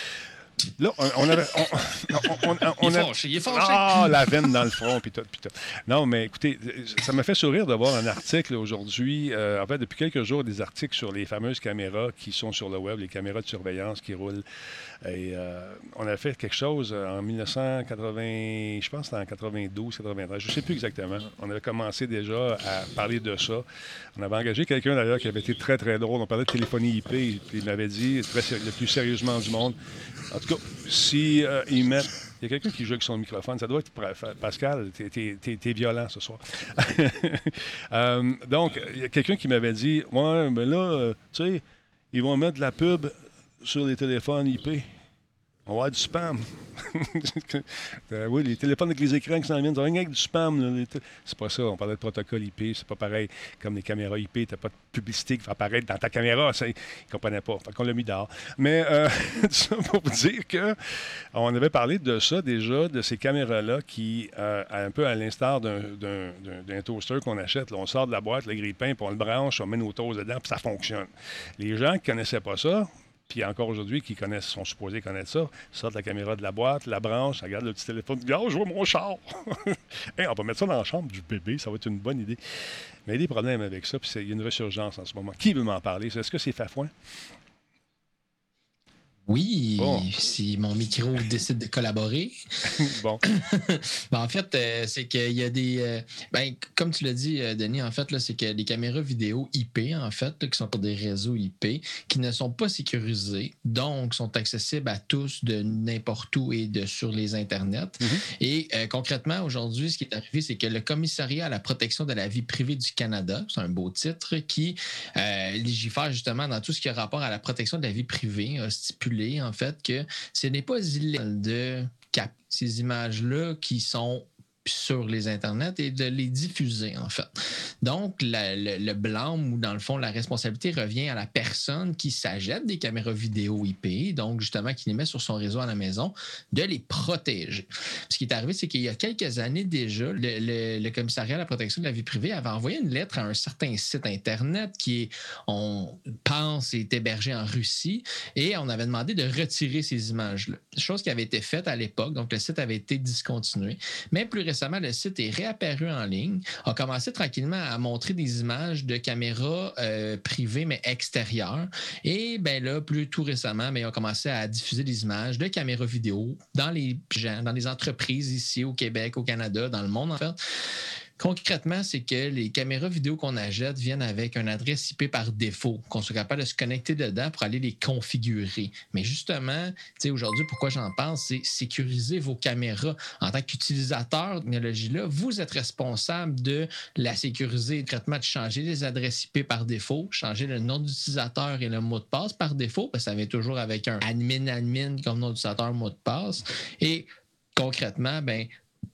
Là, on, avait. On, on- on- on Il est a- fâché, il est fâché. Ah, la veine dans le front, puis tout, puis tout. Non, mais écoutez, ça m'a fait sourire de voir un article aujourd'hui, euh, en fait, depuis quelques jours, des articles sur les fameuses caméras qui sont sur le web, les caméras de surveillance qui roulent. Et euh, on a fait quelque chose en 1980, je pense en 92, 93, je ne sais plus exactement. On avait commencé déjà à parler de ça. On avait engagé quelqu'un d'ailleurs qui avait été très, très drôle. On parlait de téléphonie IP, il m'avait dit, très le plus sérieusement du monde, en tout cas, si euh. Il y a quelqu'un qui joue avec son microphone. Ça doit être Pascal. T'es, violent ce soir. Euh, donc, il y a quelqu'un qui m'avait dit Ouais, mais là, euh, tu sais, ils vont mettre de la pub sur les téléphones IP. On va avoir du spam. Euh, oui, les téléphones avec les écrans qui s'en viennent, ça va avec du spam. C'est pas ça. On parlait de protocole IP. C'est pas pareil comme les caméras IP. T'as pas de publicité qui va apparaître dans ta caméra. Ça, ils comprenaient pas. Fait qu'on l'a mis dehors. Mais euh, ça pour vous dire que on avait parlé de ça déjà, de ces caméras-là qui, euh, un peu à l'instar d'un, toaster qu'on achète, on sort de la boîte, le grille-pain, puis on le branche, on met nos toasts dedans, puis ça fonctionne. Les gens qui ne connaissaient pas ça, puis encore aujourd'hui, qui connaissent, sont supposés connaître ça, sortent la caméra de la boîte, la branche, regarde le petit téléphone, regarde, je vois mon char. Hey, on va mettre ça dans la chambre du bébé, ça va être une bonne idée. Mais il y a des problèmes avec ça, puis il y a une resurgence en ce moment. Qui veut m'en parler? Est-ce que c'est Fafouin? Oui, si mon micro décide de collaborer. bon, Ben, en fait, euh, c'est qu'il y a des. euh, ben, comme tu l'as dit, euh, Denis, en fait, là, c'est que les caméras vidéo IP, en fait, là, qui sont sur des réseaux IP, qui ne sont pas sécurisés, donc sont accessibles à tous de n'importe où et de sur les internets. Et euh, concrètement, aujourd'hui, ce qui est arrivé, c'est que le commissariat à la protection de la vie privée du Canada, c'est un beau titre, qui légifère justement dans tout ce qui a rapport à la protection de la vie privée, a en fait que ce n'est pas illégal de capter ces images-là qui sont sur les internets et de les diffuser, en fait. Donc, le, le blâme ou dans le fond, la responsabilité revient à la personne qui s'achète des caméras vidéo IP, donc justement qui les met sur son réseau à la maison, de les protéger. Ce qui est arrivé, c'est qu'il y a quelques années déjà, le, le, commissariat à la protection de la vie privée avait envoyé une lettre à un certain site Internet qui, on pense, est hébergé en Russie et on avait demandé de retirer ces images-là. Chose qui avait été faite à l'époque, donc le site avait été discontinué. Mais plus récemment, le site est réapparu en ligne, a commencé tranquillement à montrer des images de caméras euh, privées mais extérieures. Et ben là, plus tout récemment, mais ben, ils commencé à diffuser des images de caméras vidéo dans les gens, dans les entreprises ici au Québec, au Canada, dans le monde en fait. Concrètement, c'est que les caméras vidéo qu'on achète viennent avec une adresse IP par défaut, qu'on soit capable de se connecter dedans pour aller les configurer. Mais justement, aujourd'hui, pourquoi j'en pense, c'est sécuriser vos caméras. En tant qu'utilisateur de technologie-là, vous êtes responsable de la sécuriser, concrètement, de changer les adresses IP par défaut, changer le nom d'utilisateur et le mot de passe par défaut, parce que ça vient toujours avec un admin-admin comme nom d'utilisateur, mot de passe. Et concrètement, ben,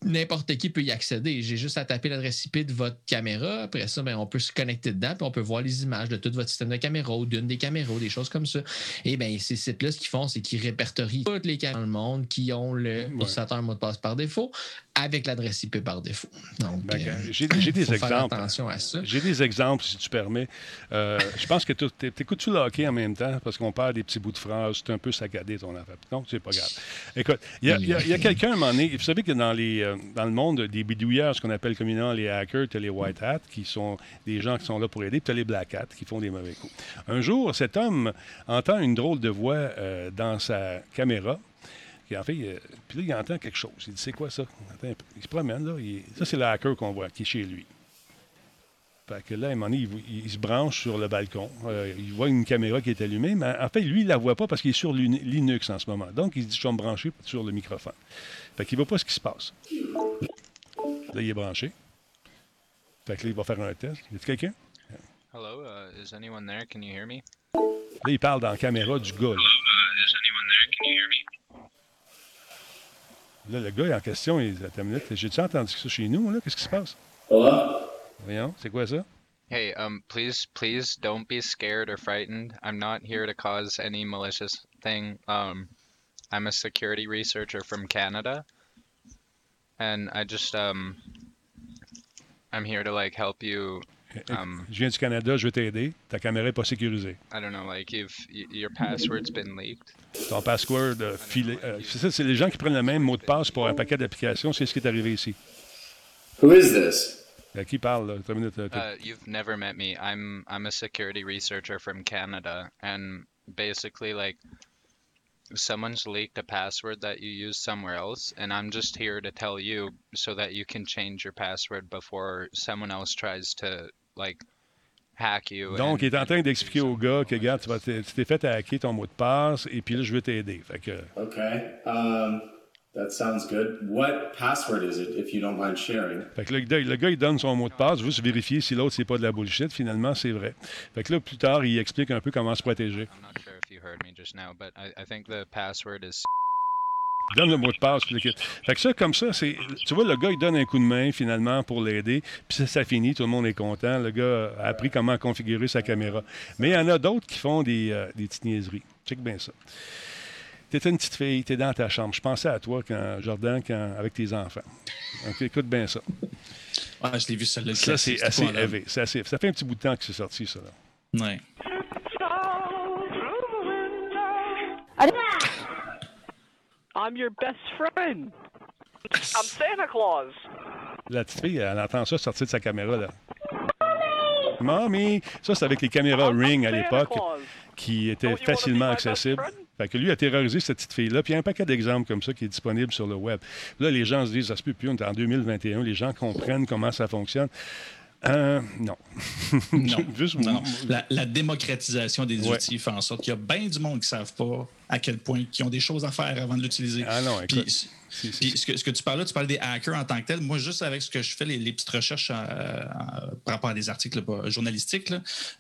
n'importe qui peut y accéder. J'ai juste à taper l'adresse IP de votre caméra. Après ça, ben, on peut se connecter dedans puis on peut voir les images de tout votre système de caméra ou d'une des caméras, des choses comme ça. Et bien, ces sites-là, ce qu'ils font, c'est qu'ils répertorient toutes les caméras dans le monde qui ont le mot de passe par défaut avec l'adresse IP par défaut. Donc, ben, euh, j'ai des exemples. attention à ça. J'ai des exemples, si tu permets. Euh, je pense que tu écoutes-tu le hockey en même temps? Parce qu'on perd des petits bouts de phrases. C'est un peu saccadé ton affaire. Non, c'est pas grave. Écoute, il y a, quelqu'un à un moment donné. Vous savez que dans, les, euh, dans le monde des bidouilleurs, ce qu'on appelle communément les hackers, tu as les white hats qui sont des gens qui sont là pour aider, puis tu as les black hats qui font des mauvais coups. Un jour, cet homme entend une drôle de voix dans sa caméra en fait, euh, puis là, il entend quelque chose. Il dit C'est quoi ça? Il se promène, là. ça, c'est le hacker qu'on voit, qui est chez lui. Fait que là, à un moment donné, il, se branche sur le balcon. Euh, il voit une caméra qui est allumée, mais en fait, lui, il ne la voit pas parce qu'il est sur Linux en ce moment. Donc, il se dit Je vais me brancher sur le microphone. Fait qu'il ne voit pas ce qui se passe. Là, il est branché. Fait que là, il va faire un test. Y a quelqu'un? Hello, uh, is anyone there? Can you hear me? Là, il parle dans la caméra du gars. Hello, uh, is anyone there? Can you hear me? Là, le gars en question, il dit Attends une minute, j'ai-tu entendu ça chez nous, là? Qu'est-ce qui se passe? Hello? Voyons, c'est quoi ça? Hey, um, please, please don't be scared or frightened. I'm not here to cause any malicious thing. Um, I'm a security researcher from Canada, and I just um, I'm here to like help you Um, je viens du Canada, je vais t'aider. Ta caméra n'est pas sécurisée. I don't know, like if your password's been leaked. Ton password euh, filé. Euh, c'est ça, c'est les gens qui prennent le même mot de passe pour un paquet d'applications. C'est ce qui est arrivé ici. Who is this? À qui parle, là? Une minute, uh, you've never met me. I'm, I'm a security researcher from Canada. And basically, like, someone's leaked a password that you use somewhere else, and I'm just here to tell you so that you can change your password before someone else tries to like hack you. Donc, il est en train d'expliquer au gars que, regarde, tu t'es fait hacker ton mot de passe et puis là, je vais t'aider. Fait que. OK. Um, that sounds good. What password is it, if you don't mind sharing? Fait que le, le gars, il donne son mot de passe, juste vérifier si l'autre, c'est pas de la bullshit. Finalement, c'est vrai. Fait que là, plus tard, il explique un peu comment se protéger. I'm not sure if you heard me just now, but I, I think the password is donne le mot de passe. Puis fait que ça, comme ça, c'est. Tu vois, le gars, il donne un coup de main, finalement, pour l'aider. Puis ça, ça, finit, tout le monde est content. Le gars a appris comment configurer sa caméra. Mais il y en a d'autres qui font des, euh, des petites niaiseries. Check bien ça. Tu une petite fille, tu es dans ta chambre. Je pensais à toi, quand, Jordan, quand, avec tes enfants. Donc, écoute bien ça. Ah, je l'ai vu, celle-là. Ça, c'est assez élevé. Ça fait un petit bout de temps que c'est sorti, ça. Là. Ouais. I'm your best friend. I'm Santa Claus. La petite fille, elle entend ça sortir de sa caméra, là. Mommy! Ça, c'est avec les caméras Ring à l'époque qui étaient facilement accessibles. Fait que lui a terrorisé cette petite fille-là. Puis il y a un paquet d'exemples comme ça qui est disponible sur le web. Là, les gens se disent, ça se peut plus, on est en 2021, les gens comprennent comment ça fonctionne. Euh, non. non. Juste, non. La, démocratisation des outils fait en sorte qu'il y a bien du monde qui ne savent pas à quel point ils ont des choses à faire avant de l'utiliser. Ah non, écoute. Puis, puis ce, que, ce que tu parles là, tu parles des hackers en tant que tel. Moi, juste avec ce que je fais, les, les petites recherches euh, euh, par rapport à des articles journalistiques,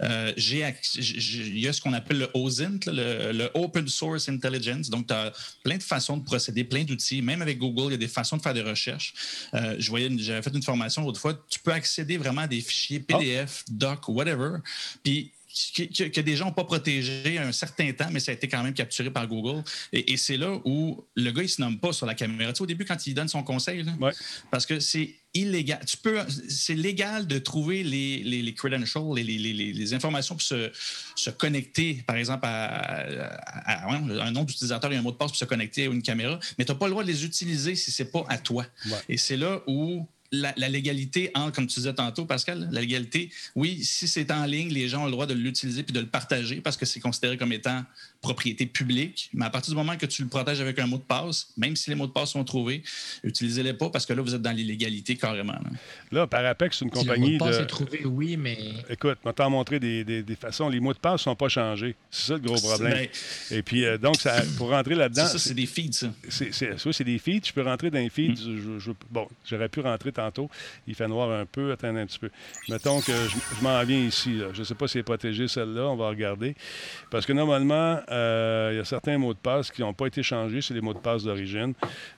euh, il y a ce qu'on appelle le OSINT, là, le, le Open Source Intelligence. Donc, tu as plein de façons de procéder, plein d'outils. Même avec Google, il y a des façons de faire des recherches. Euh, je voyais, une- j'avais fait une formation l'autre fois. Tu peux accéder vraiment à des fichiers PDF, doc, whatever. Puis, que, que- que des gens n'ont pas protégé un certain temps, mais ça a été quand même capturé par Google. Et, et c'est là où le gars, il se nomme pas sur la caméra. Tu sais, au début, quand il donne son conseil, là, parce que c'est illégal. Tu peux, c'est légal de trouver les, les, les credentials, les, les, informations pour se, se connecter, par exemple, à, à- à- ouais, un nom d'utilisateur et un mot de passe pour se connecter à une caméra, mais tu n'as pas le droit de les utiliser si c'est pas à toi. Et c'est là où la, légalité entre, comme tu disais tantôt, Pascal, la légalité, oui, si c'est en ligne, les gens ont le droit de l'utiliser puis de le partager parce que c'est considéré comme étant propriété publique. Mais à partir du moment que tu le protèges avec un mot de passe, même si les mots de passe sont trouvés, utilisez-les pas parce que là, vous êtes dans l'illégalité carrément. là. Là, Parapex, c'est une Si le mot compagnie de passe de. est trouvé, oui, mais. Écoute, vais t'en montrer des, des- des façons. Les mots de passe ne sont pas changés. C'est ça le gros problème. Ben, Et puis, euh, donc, ça, pour rentrer là-dedans. C'est ça, c'est des feeds, ça. C'est, c'est, ça, c'est des feeds. Je peux rentrer dans les feeds. Je- je- bon, j'aurais pu rentrer tantôt. Il fait noir un peu. Attendez un petit peu. Mettons que je, je m'en viens ici. là. Je ne sais pas si c'est protégé, celle-là. On va regarder. Parce que normalement, euh, il y a certains mots de passe qui n'ont pas été changés. C'est les mots de passe d'origine.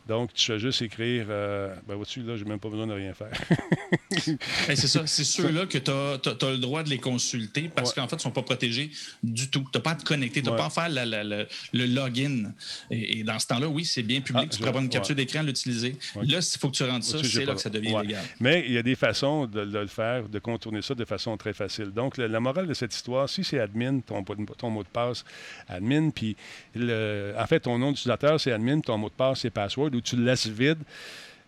Donc, tu fais juste écrire. euh, ben, vois-tu, là, j'ai même pas besoin de rien faire. C'est ça. C'est ceux-là que tu as, le droit de les consulter parce qu'en fait, ils ne sont pas protégés du tout. Tu n'as pas à te connecter, tu n'as Ouais. pas à faire la- la- la- le login. Et, et dans ce temps-là, oui, c'est bien public. Ah, tu je- peux avoir une ouais. capture d'écran, l'utiliser. Là, s'il faut que tu rentres ça, c'est là que ça devient Ouais. illégal. Mais il y a des façons de, de le faire, de contourner ça de façon très facile. Donc, la morale de cette histoire, si c'est admin, ton, ton mot de passe, admin, puis le- en fait, ton nom d'utilisateur, c'est admin, ton mot de passe, c'est password, ou tu le laisses vide,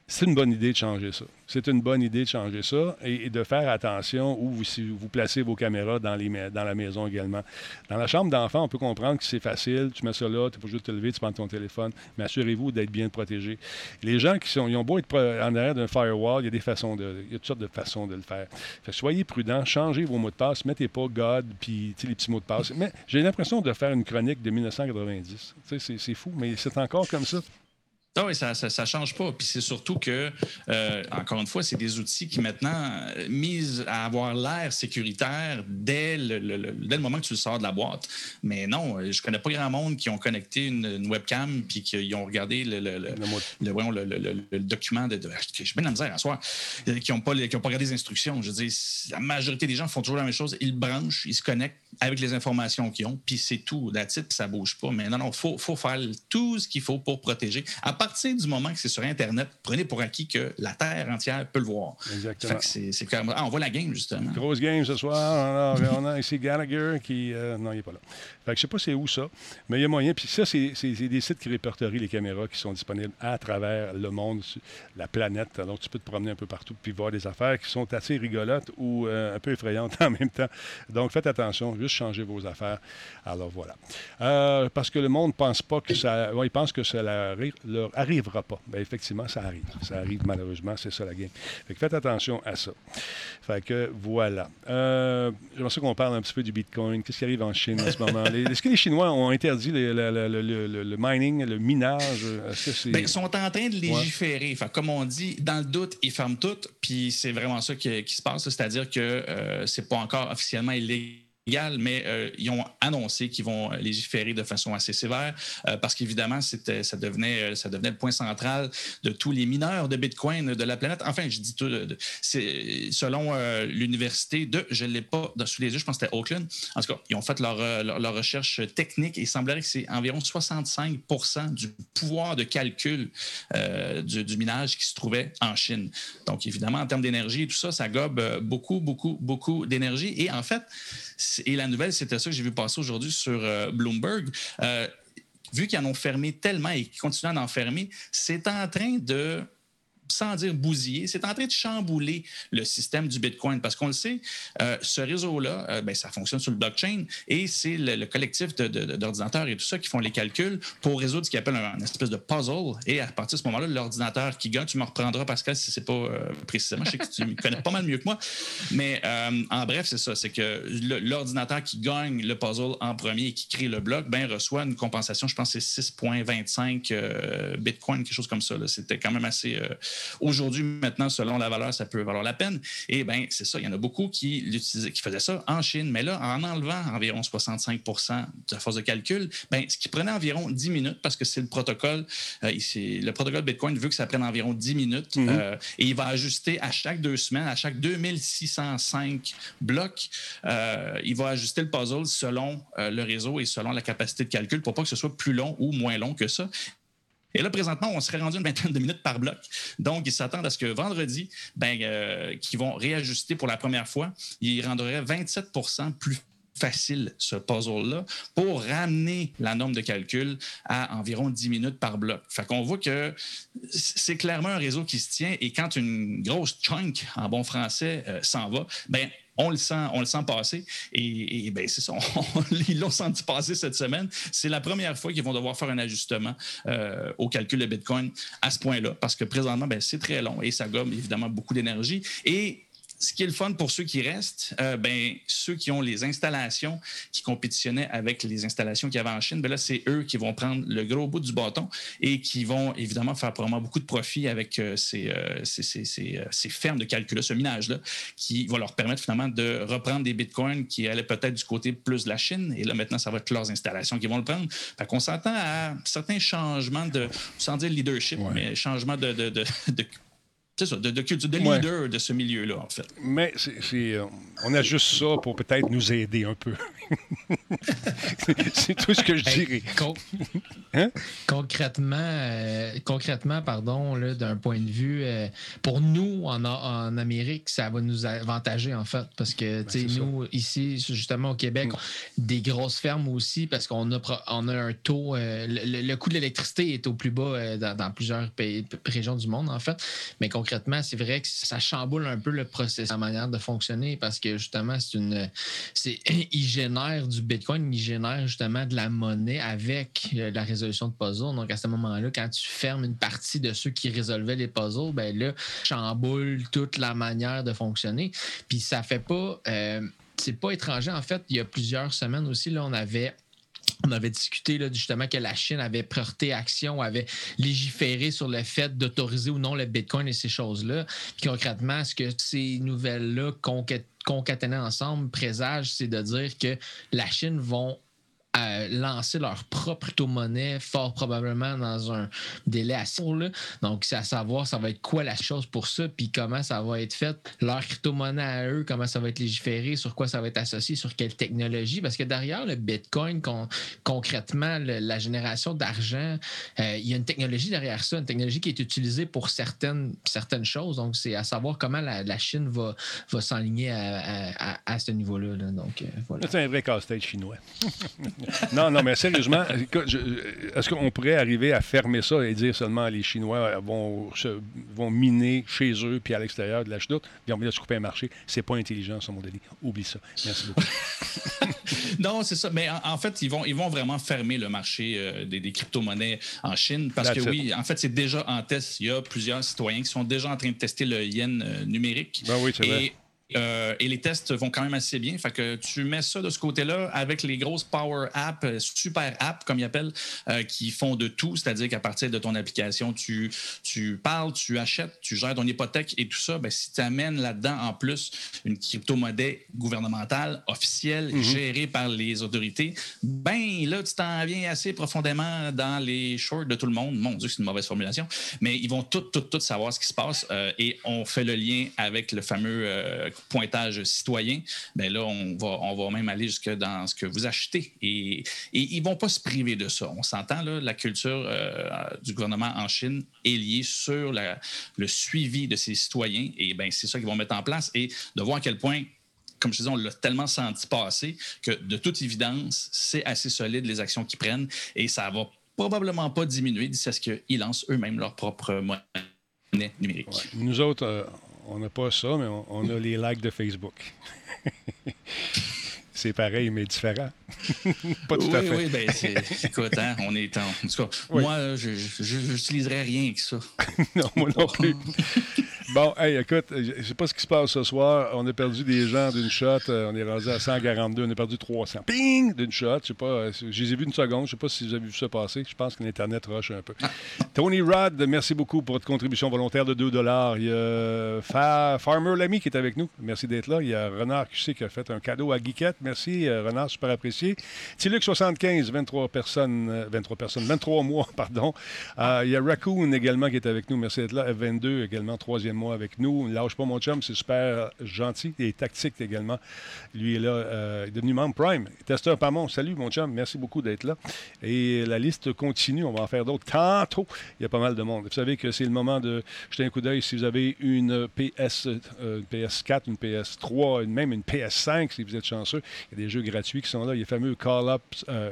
c'est une bonne idée de changer ça. C'est une bonne idée de changer ça et, de faire attention où vous, si vous placez vos caméras dans, la maison également. Dans la chambre d'enfant, on peut comprendre que c'est facile. Tu mets ça là, tu peux juste te lever, tu prends ton téléphone, mais assurez-vous d'être bien protégé. Les gens qui sont, ils ont beau être en arrière d'un firewall, il y a toutes sortes de façons de le faire. Fait soyez prudents, changez vos mots de passe, mettez pas God puis les petits mots de passe. Mais j'ai l'impression de faire une chronique de 1990. Tu sais, C'est, c'est fou, mais c'est encore comme ça. Ah oui, ça ne change pas. Puis c'est surtout que, euh, encore une fois, c'est des outils qui maintenant misent à avoir l'air sécuritaire dès le, le- le- dès le moment que tu le sors de la boîte. Mais non, je connais pas grand monde qui ont connecté une, une webcam puis qui ont regardé le, le, document de. de j'ai bien de la misère à soir. euh, Qui n'ont pas, les- qui ont pas regardé les instructions. Je veux dire, la majorité des gens font toujours la même chose. Ils branchent, ils se connectent avec les informations qu'ils ont, puis c'est tout. La puis ça bouge pas. Mais non, non, il faut, faut faire tout ce qu'il faut pour protéger. À partir du moment que c'est sur Internet, prenez pour acquis que la Terre entière peut le voir. Exactement. Fait que c'est, carrément- Ah, on voit la game, justement. Grosse game ce soir. Alors, on a ici Gallagher qui. euh, non, il n'est pas là. Fait que je sais pas c'est où ça, mais il y a moyen. Puis ça, c'est des sites qui répertorient les caméras qui sont disponibles à travers le monde, la planète. Donc, tu peux te promener un peu partout puis voir des affaires qui sont assez rigolotes ou euh, un peu effrayantes en même temps. Donc, faites attention, juste changez vos affaires. Alors, voilà. Euh, parce que le monde pense pas que ça. ouais, il pense que ça leur, arri- leur arrivera pas. Bien, effectivement, ça arrive. Ça arrive malheureusement, c'est ça la game. Fait que faites attention à ça. Fait que voilà. Euh, J'aimerais qu'on parle un petit peu du Bitcoin. Qu'est-ce qui arrive en Chine en ce moment? Est-ce que les Chinois ont interdit le, le- le- mining, le minage? Que. Ben, ils sont en train de légiférer. Que comme on dit, dans le doute, ils ferment tout. Puis c'est vraiment ça qui, qui se passe. C'est-à-dire que euh, c'est pas encore officiellement illégal. Mais euh, ils ont annoncé qu'ils vont légiférer de façon assez sévère euh, parce qu'évidemment, ça devenait, euh, ça devenait le point central de tous les mineurs de Bitcoin de la planète. Enfin, je dis tout. c'est selon l'université de, je ne l'ai pas sous les yeux, je pense que c'était Oakland. En tout cas, ils ont fait leur, leur, recherche technique et il semblerait que c'est environ 65 du pouvoir de calcul du, minage qui se trouvait en Chine. Donc, évidemment, en termes d'énergie et tout ça, ça gobe beaucoup, beaucoup, beaucoup d'énergie. Et en fait, et la nouvelle, c'était ça que j'ai vu passer aujourd'hui sur euh, Bloomberg. Euh, vu qu'ils en ont fermé tellement et qu'ils continuent à en fermer, c'est en train de sans dire bousiller, c'est en train de chambouler le système du Bitcoin. Parce qu'on le sait, euh, ce réseau-là, euh, ben, ça fonctionne sur le blockchain et c'est le, collectif d'ordinateurs et tout ça qui font les calculs pour résoudre ce qu'ils appellent un, espèce de puzzle. Et à partir de ce moment-là, l'ordinateur qui gagne, tu me reprendras, Pascal, si c'est pas euh, précisément, je sais que tu me connais pas mal mieux que moi. Mais en bref, c'est ça, c'est que l'ordinateur qui gagne le puzzle en premier et qui crée le bloc, ben, reçoit une compensation, je pense que c'est 6,25 Bitcoin, quelque chose comme ça. C'était quand même assez Aujourd'hui, maintenant, selon la valeur, ça peut valoir la peine. Et bien, c'est ça. Il y en a beaucoup qui, qui faisaient ça en Chine. Mais là, en enlevant environ 65% de la force de calcul, ben, ce qui prenait environ 10 minutes, parce que c'est le protocole, euh, le protocole Bitcoin veut que ça prenne environ 10 minutes. Mhm. Euh, et il va ajuster à chaque deux semaines, à chaque 2605 blocs, euh, il va ajuster le puzzle selon le réseau et selon la capacité de calcul pour pas que ce soit plus long ou moins long que ça. Et là, présentement, on serait rendu une vingtaine de minutes par bloc. Donc, ils s'attendent à ce que vendredi, ben, euh, qu'ils vont réajuster pour la première fois, ils rendraient 27% plus facile ce puzzle-là pour ramener la norme de calcul à environ 10 minutes par bloc. Fait qu'on voit que c'est clairement un réseau qui se tient et quand une grosse chunk, en bon français, euh, s'en va, ben on le sent, on le sent passer. Et, ben, c'est ça, ils l'ont senti passer cette semaine. C'est la première fois qu'ils vont devoir faire un ajustement euh, au calcul de Bitcoin à ce point-là, parce que présentement, ben, c'est très long et ça gomme évidemment beaucoup d'énergie. Et ce qui est le fun pour ceux qui restent, euh, ben, ceux qui ont les installations qui compétitionnaient avec les installations qu'il y avait en Chine, ben là, c'est eux qui vont prendre le gros bout du bâton et qui vont évidemment faire probablement beaucoup de profit avec euh, ces, euh, ces, ces, ces, fermes de calcul, ce minage-là, qui va leur permettre finalement de reprendre des bitcoins qui allaient peut-être du côté plus de la Chine. Et là, maintenant, ça va être leurs installations qui vont le prendre. Fait qu'on s'entend à certains changements de, sans dire leadership, mais changements de, de, de, de c'est ça, de, de, de leader de ce milieu-là, en fait. Mais c'est, euh, on a juste ça pour peut-être nous aider un peu. c'est tout ce que je dirais. Hein? Concrètement, euh, concrètement pardon, d'un point de vue, euh, pour nous, en, en, Amérique, ça va nous avantager, en fait, parce que, ben, nous, ici, justement, au Québec, mm. des grosses fermes aussi, parce qu'on a, on a un taux, le, coût de l'électricité est au plus bas dans, dans, plusieurs pays, régions du monde, en fait, mais concrètement, c'est vrai que ça chamboule un peu le processus, la manière de fonctionner parce que justement, c'est une. C'est, il génère du Bitcoin, il génère justement de la monnaie avec euh, la résolution de puzzles. Donc, à ce moment-là, quand tu fermes une partie de ceux qui résolvaient les puzzles, ben là, chamboule toute la manière de fonctionner. Puis ça fait pas. Euh, c'est pas étranger. En fait, il y a plusieurs semaines aussi, là, on avait on avait discuté là, justement que la Chine avait porté action, avait légiféré sur le fait d'autoriser ou non le Bitcoin et ces choses-là. Puis concrètement, ce que ces nouvelles-là concaténées ensemble présagent, c'est de dire que la Chine vont lancer leur propre crypto-monnaie, fort probablement dans un délai assez court. Donc, c'est à savoir, ça va être quoi la chose pour ça, puis comment ça va être fait. Leur crypto-monnaie à eux, comment ça va être légiféré, sur quoi ça va être associé, sur quelle technologie. Parce que derrière le Bitcoin, concrètement, la génération d'argent, euh, il y a une technologie derrière ça, une technologie qui est utilisée pour certaines, certaines choses. Donc, c'est à savoir comment la, Chine va, va s'enligner à, à, ce niveau-là. Donc, euh. C'est un vrai casse-tête chinois. non, non, mais sérieusement, est-ce qu'on pourrait arriver à fermer ça et dire seulement les Chinois vont, vont miner chez eux puis à l'extérieur de la chenoute, puis on vient se couper un marché? C'est pas intelligent, ça, mon Denis. Oublie ça. Merci beaucoup. non, c'est ça. Mais en, fait, ils vont, ils vont vraiment fermer le marché euh, des, crypto-monnaies en Chine parce que oui, en fait, c'est déjà en test. Il y a plusieurs citoyens qui sont déjà en train de tester le yen euh, numérique. Ben oui, c'est vrai euh, et les tests vont quand même assez bien. Fait que tu mets ça de ce côté-là avec les grosses Power Apps, euh, super apps, comme ils appellent, euh, qui font de tout. C'est-à-dire qu'à partir de ton application, tu, tu parles, tu achètes, tu gères ton hypothèque et tout ça. Ben, si tu amènes là-dedans en plus une crypto-monnaie gouvernementale, officielle, mhm. gérée par les autorités, ben là, tu t'en viens assez profondément dans les shorts de tout le monde. Mon Dieu, c'est une mauvaise formulation. Mais ils vont tout, tout, tout savoir ce qui se passe et on fait le lien avec le fameux pointage citoyen, bien là, on va, on va même aller jusque dans ce que vous achetez. Et, ils ne vont pas se priver de ça. On s'entend, là, la culture euh, du gouvernement en Chine est liée sur le suivi de ses citoyens. Et bien, c'est ça qu'ils vont mettre en place. Et de voir à quel point comme je disais, on l'a tellement senti passer que de toute évidence, c'est assez solide les actions qu'ils prennent et ça va probablement pas diminuer d'ici à ce qu'ils lancent eux-mêmes leur propre monnaie. numérique. Nous autres, euh, on n'a pas ça, mais on, on a les likes de Facebook. C'est pareil, mais différent. pas tout oui, à fait. oui, ben, c'est, écoute, hein, on est en. En tout cas, Oui. moi, je n'utiliserais rien que ça. non, moi non plus. Bon, hey, écoute, je sais pas ce qui se passe ce soir. On a perdu des gens d'une shot. Euh, On est rendu à 142. On a perdu 300. Ping! D'une shot. Je sais pas. euh, Je les ai vus une seconde. Je sais pas si vous avez vu ça passer. Je pense que l'Internet rush un peu. Tony Rod, merci beaucoup pour votre contribution volontaire de 2 Il y a Fa- Farmer Lamy qui est avec nous. Merci d'être là. Il y a Renard QC qui a fait un cadeau à Guiquette. Merci, euh, Renard, super apprécié. Tilux 75, 23 personnes, euh, 23 personnes, 23 mois, pardon. Euh, il y a Raccoon également qui est avec nous. Merci d'être là. F22 également, troisième mois avec nous. Lâche pas mon chum, c'est super gentil et tactique également. Lui est là, euh, il est devenu membre Prime. Testeur Pamon, salut mon chum, merci beaucoup d'être là. Et la liste continue, on va en faire d'autres tantôt. Il y a pas mal de monde. Vous savez que c'est le moment de jeter un coup d'œil si vous avez une PS, euh, une PS4, une PS3, une- même une PS5 si vous êtes chanceux. Il y a des jeux gratuits qui sont là. Il y a le fameux Call Up, euh,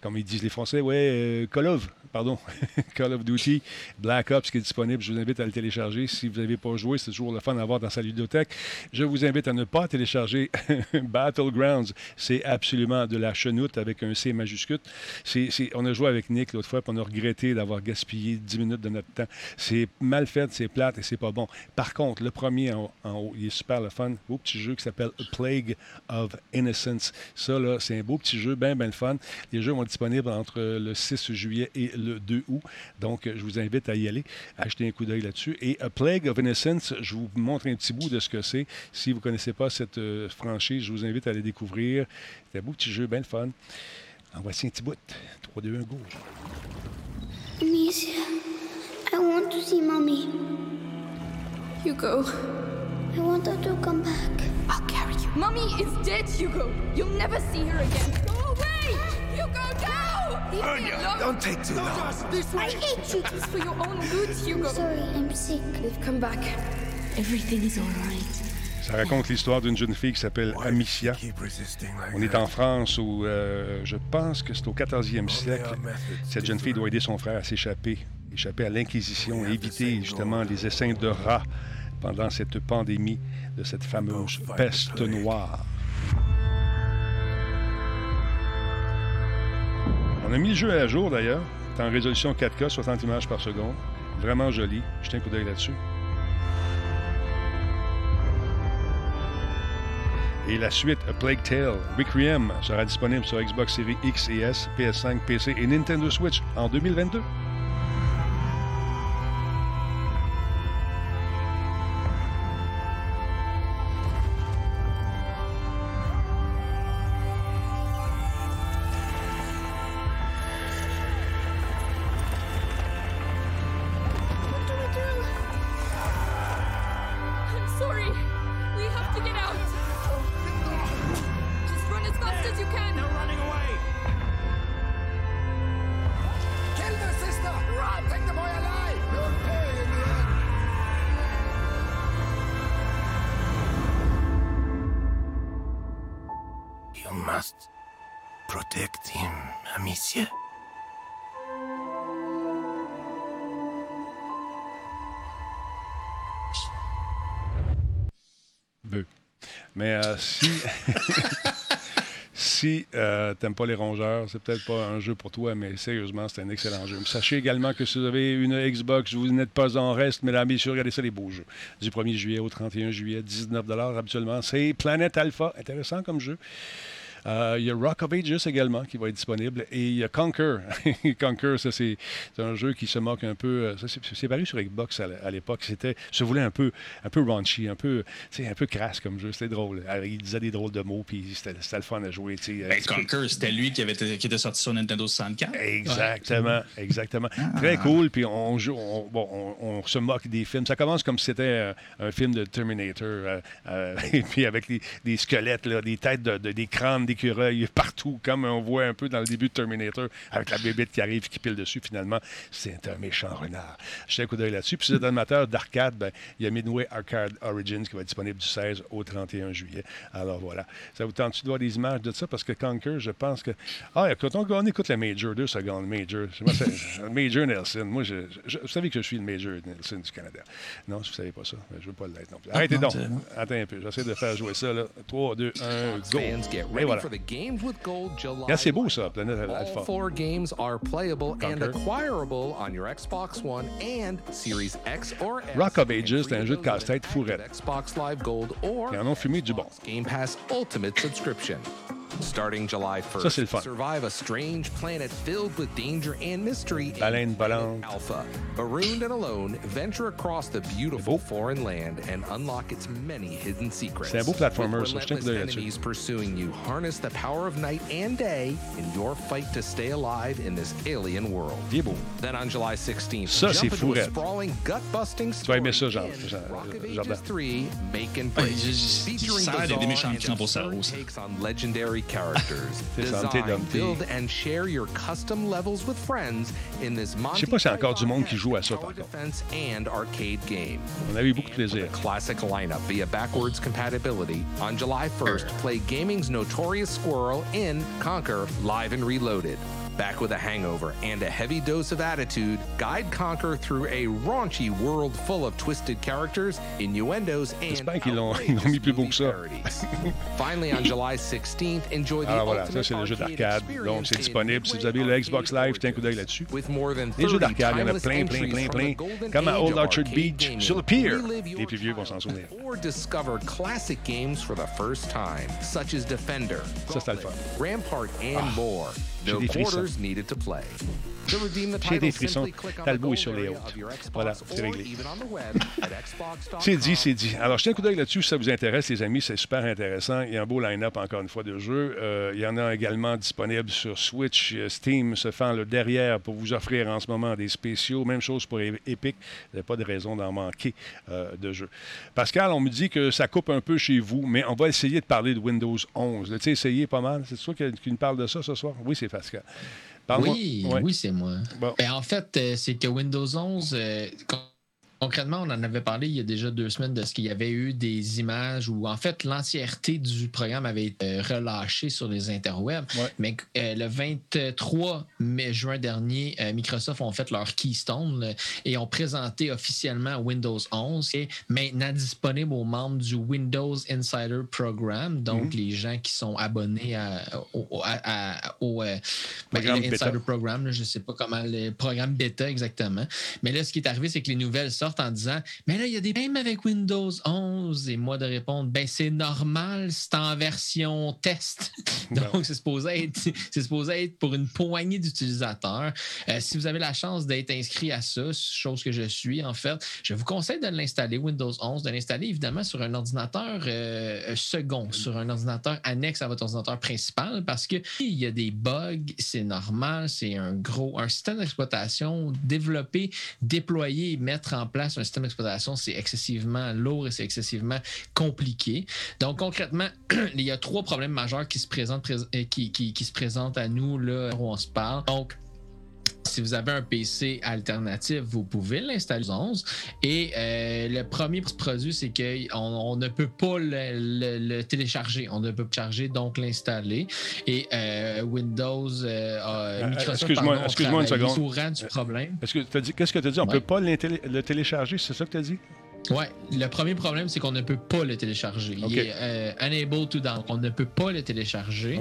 comme ils disent les Français, ouais, Call of, pardon, Call of Duty, Black Ops qui est disponible. Je vous invite à le télécharger. Si vous n'avez pas joué, c'est toujours le fun à avoir dans sa ludothèque. Je vous invite à ne pas télécharger Battlegrounds. C'est absolument de la chenoute avec un C majuscule. C'est- on a joué avec Nick l'autre fois, puis on a regretté d'avoir gaspillé 10 minutes de notre temps. C'est mal fait, c'est plate et c'est pas bon. Par contre, le premier en, haut, il est super le fun. Beau petit jeu qui s'appelle A Plague of Innocence. Ça, là, c'est un beau petit jeu, bien, bien le fun. Les jeux vont être disponibles entre le 6 juillet et le 2 août. Donc, je vous invite à y aller, à jeter un coup d'œil là-dessus. Et A Plague of Innocence, je vous montre un petit bout de ce que c'est. Si vous ne connaissez pas cette euh, franchise, je vous invite à le découvrir. C'est un beau petit jeu, bien le fun. En voici un petit bout. 3, 2, 1, go. I want to see Mommy. Hugo. I want her to come back. I'll carry you. Mummy is dead, Hugo. You'll never see her again. Go away! Hugo, no! Leave alone. don't take too long. This way. I hate you. It's for your own good, Hugo. I'm sorry, I'm sick. They've come back. Everything is all right. Ça raconte l'histoire d'une jeune fille qui s'appelle Amicia. On est en France où euh, je pense que c'est au 14e siècle. Cette jeune fille doit aider son frère à s'échapper, échapper à l'Inquisition et éviter justement les essaims de rats pendant cette pandémie de cette fameuse peste noire. On a mis le jeu à jour d'ailleurs. C'est en résolution 4K, 60 images par seconde. Vraiment joli. Jetez un coup d'œil là-dessus. Et la suite, A Plague Tale, Requiem, sera disponible sur Xbox Series X et S, PS5, PC et Nintendo Switch en 2022. You must protect him, Amicia. Beu. Mais euh, si. Si euh, t'aimes pas les rongeurs, c'est peut-être pas un jeu pour toi, mais sérieusement, c'est un excellent jeu. Sachez également que si vous avez une Xbox, vous n'êtes pas en reste, mesdames et messieurs, regardez ça, les beaux jeux. Du 1er juillet au 31 juillet, 19 habituellement. C'est Planet Alpha, intéressant comme jeu. Euh, il y a Rock of Ages également qui va être disponible. Et il y a Conquer. Conquer, ça, c'est un jeu qui se moque un peu. euh, ça, C'est paru sur Xbox à l'époque. C'était se voulait un peu, un peu raunchy, un peu, un peu crasse comme jeu. C'était drôle. Alors, Il disait des drôles de mots, puis c'était c'était le fun à jouer. sais. Ben, Conquer, c'était lui qui, avait qui était sorti sur Nintendo 64. Exactement, exactement. Ah. Très cool. Puis on, joue, on, bon, on, on se moque des films. Ça commence comme si c'était euh, un film de Terminator. euh, euh, et puis avec des, des squelettes, là, des têtes, de, de- des crânes, des l'écureuil partout, comme on voit un peu dans le début de Terminator, avec la bébête qui arrive, qui pile dessus, finalement, c'est un méchant renard. Jetez un coup d'œil là-dessus. Puis si vous êtes amateur d'arcade, ben, il y a Midway Arcade Origins qui va être disponible du 16 au 31 juillet. Alors voilà. Ça vous tente de voir des images de ça? Parce que Conquer, je pense que... Ah, quand on, on écoute le Major, deux secondes, Major. Moi, c'est- Major Nelson. Moi, je, je- vous savez que je suis le Major Nelson du Canada. Non, si vous ne savez pas ça, ben, je ne veux pas l'être non plus. Ah, Arrêtez donc. Attends un peu. J'essaie de faire jouer ça. Là. 3, 2, 1, go. Et ready voilà. For the Games with Gold July. Regarde, c'est beau ça, Planète All Alpha. four games are playable and acquirable on your Xbox One and Series X or S. Rock of Ages, c'est un jeu de casse-tête fourrette. Xbox Live Gold or Ils en ont fumé du bon. Game Pass Ultimate subscription. Starting July 1st, Ça, c'est le fun. survive a strange planet filled with danger and mystery. in Baleine volante. Alpha. Marooned and alone, venture across the beautiful foreign land and unlock its many hidden secrets. C'est un beau platformer, With ça. Je tiens un coup relentless là-dessus. enemies pursuing you, harness the power of night and day in your fight to stay alive in this alien world. Il est beau. Then on July 16th, Ça, jump c'est into a fourette. sprawling, gut-busting Tu vas aimer ça, story Jean, in Jean- Rock of Ages 3, Make and Ouais, Break. je- je- Featuring ça a des bizarre méchants and petits pour ça, absurd aussi. takes on legendary characters. Design, build and share your custom levels with friends in this Je sais pas s'il y a encore du monde qui joue à ça, par tower contre. defense and arcade game. On a eu beaucoup de plaisir. Classic lineup via backwards compatibility. On July 1st, play gaming's notorious squirrel in Conquer Live and Reloaded. Back with a hangover and a heavy dose of attitude, guide Conquer through a raunchy world full of twisted characters, innuendos, and J'espère qu'ils l'ont ils l'ont mis plus beau que ça. Finally, on July 16th, enjoy the Alors voilà, ça c'est le jeu arcade d'arcade. Donc c'est disponible. Si vous avez le Xbox Live, jetez un coup d'œil là-dessus. With more than Les jeux d'arcade, il y en a plein, plein, plein, plein. Comme à Old Orchard Beach, gaming. sur le pier. Les plus vieux vont s'en souvenir. or discover classic games for the first time, such as Defender, Ça, c'était le fun. Rampart, and ah. more. No quarters needed to play. J'ai des frissons. Talbot est sur les hautes. Voilà, c'est réglé. C'est dit, c'est dit. Alors, jetez un coup d'œil là-dessus si ça vous intéresse, les amis. C'est super intéressant. Il y a un beau line-up, encore une fois, de jeux. Euh, il y en a également disponibles sur Switch. Euh, Steam se fend le derrière pour vous offrir en ce moment des spéciaux. Même chose pour Epic. Vous n'avez pas de raison d'en manquer euh, de jeux. Pascal, on me dit que ça coupe un peu chez vous, mais on va essayer de parler de Windows 11. Tu sais, essayer pas mal? C'est toi qui, qui nous parle de ça ce soir? Oui, c'est Pascal. Oui, Ouais. oui, c'est moi. Bon. Ben, en fait, euh, c'est que Windows 11, euh, con- concrètement, on en avait parlé il y a déjà deux semaines de ce qu'il y avait eu des images où, en fait, l'entièreté du programme avait été euh, relâchée sur les interwebs. Mais euh, le 23 mai, juin dernier, euh, Microsoft ont fait leur Keystone et ont présenté officiellement Windows 11 qui est maintenant disponible aux membres du Windows Insider Program, donc Mhm. les gens qui sont abonnés à- au, à- à- au, euh, ben, Programme bêta. Insider Program, là, je ne sais pas comment le programme bêta exactement. Mais là, ce qui est arrivé, c'est que les nouvelles sortent en disant Mais là, il y a des problèmes avec Windows 11. Et moi de répondre Ben, c'est normal, c'est en version test. Donc, c'est supposé, être, c'est supposé être pour une poignée d'utilisateurs. Euh, si vous avez la chance d'être inscrit à ça, chose que je suis, en fait, je vous conseille de l'installer, Windows 11, de l'installer évidemment sur un ordinateur euh, second, sur un ordinateur annexe à votre ordinateur principal, parce que il y a des bugs, c'est normal, c'est un gros, un système d'exploitation développé, déployer et mettre en place un système d'exploitation, c'est excessivement lourd et c'est excessivement compliqué. Donc concrètement, il y a trois problèmes majeurs qui se présentent, prés- qui, qui- qui se présentent à nous là où on se parle. Donc si vous avez un PC alternatif, vous pouvez l'installer 11. Et euh, le premier produit, c'est qu'on on ne peut pas le, le- le télécharger. On ne peut pas charger, donc l'installer. Et euh, Windows, euh, Euh, Microsoft, excuse-moi- excuse-moi une seconde. du problème. Est-ce que t'as dit- Qu'est-ce que tu as dit? On ne Ouais. peut pas le télécharger, c'est ça que tu as dit? Ouais, le premier problème, c'est qu'on ne peut pas le télécharger. Il est euh, unable to download. On ne peut pas le télécharger.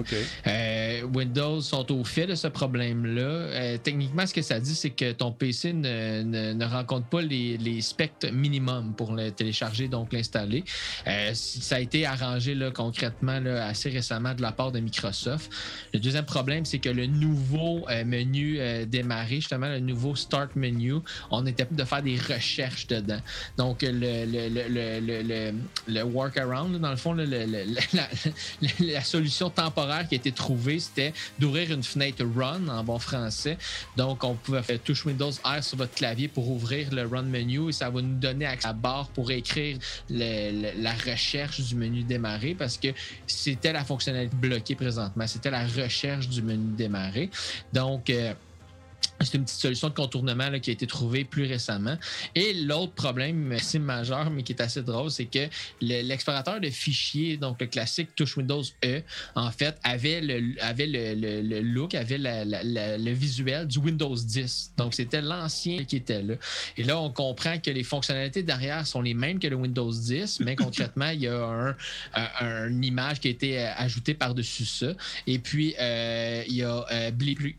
Euh, Windows sont au fait de ce problème-là. Euh, techniquement, ce que ça dit, c'est que ton PC ne, ne- ne rencontre pas les, les specs minimum pour le télécharger, donc l'installer. Euh, ça a été arrangé là, concrètement là, assez récemment de la part de Microsoft. Le deuxième problème, c'est que le nouveau menu démarrer, justement, le nouveau Start Menu, on était capable de faire des recherches dedans. Donc, le, le, le, workaround, dans le fond, la, solution temporaire qui a été trouvée, c'était d'ouvrir une fenêtre Run en bon français. Donc, on pouvait faire touche Windows R sur votre clavier pour ouvrir le Run menu et ça va nous donner accès à la barre pour écrire la recherche du menu démarrer parce que c'était la fonctionnalité bloquée présentement. C'était la recherche du menu démarrer. Donc, euh, c'est une petite solution de contournement qui a été trouvée plus récemment. Et l'autre problème, c'est majeur, mais qui est assez drôle, c'est que le- l'explorateur de fichiers, donc le classique touche Windows E, en fait, avait le, avait le, le- look, avait le visuel du Windows 10. Donc, c'était l'ancien qui était là. Et là, on comprend que les fonctionnalités derrière sont les mêmes que le Windows 10, mais concrètement, il y a un, un- une image qui a été euh, ajoutée par-dessus ça. Et puis, euh, il y a euh,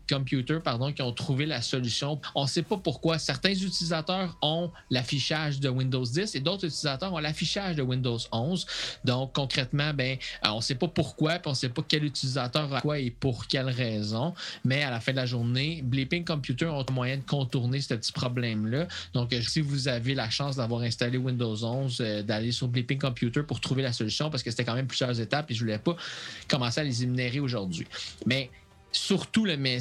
Computer pardon, qui ont trouvé la solution. On ne sait pas pourquoi. Certains utilisateurs ont l'affichage de Windows 10 et d'autres utilisateurs ont l'affichage de Windows 11. Donc, concrètement, ben, euh, on ne sait pas pourquoi, puis on ne sait pas quel utilisateur a quoi et pour quelle raison. Mais à la fin de la journée, Bleeping Computer ont un moyen de contourner ce petit problème-là. Donc, euh, si vous avez la chance d'avoir installé Windows 11, euh, d'aller sur Bleeping Computer pour trouver la solution, parce que c'était quand même plusieurs étapes et je ne voulais pas commencer à les énumérer aujourd'hui. Mais surtout, le mais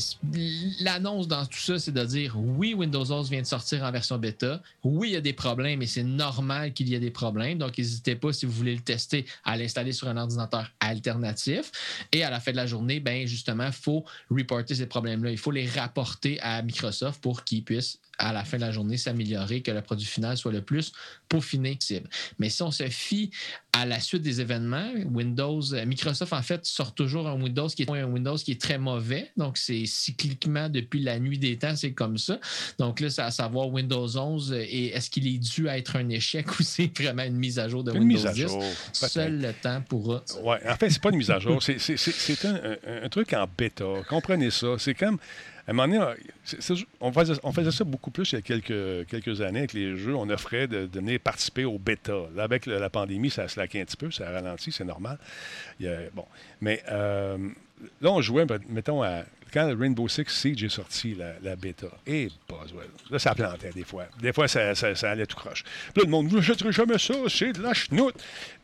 l'annonce dans tout ça, c'est de dire oui, Windows 11 vient de sortir en version bêta. Oui, il y a des problèmes et c'est normal qu'il y ait des problèmes. Donc, n'hésitez pas, si vous voulez le tester, à l'installer sur un ordinateur alternatif. Et à la fin de la journée, ben justement, il faut reporter ces problèmes-là. Il faut les rapporter à Microsoft pour qu'ils puissent à la fin de la journée s'améliorer, que le produit final soit le plus peaufiné possible. Mais si on se fie à la suite des événements, Windows, euh, Microsoft en fait sort toujours un Windows qui est un Windows qui est très mauvais. Donc c'est cycliquement depuis la nuit des temps, c'est comme ça. Donc là, c'est à savoir Windows 11 et est-ce qu'il est dû à être un échec ou c'est vraiment une mise à jour de Une Windows mise à 10? jour, Seul le temps pourra. Oui, en fait, c'est pas une mise à jour. C'est- c'est- C'est c'est un, un- un truc en bêta. Comprenez ça. C'est comme. À un moment donné, on, faisait, ça beaucoup plus il y a quelques, années avec les jeux. On offrait de, venir participer au bêta. Là, avec la pandémie, ça a slacké un petit peu, ça a ralenti, c'est normal. Mais euh, là, on jouait, mettons, à, quand Rainbow Six Siege est sorti, la, bêta. Et Boswell. Là, ça plantait des fois. Des fois, ça, allait tout croche. Là, le monde, je n'achèterai jamais ça, c'est de la chenoute.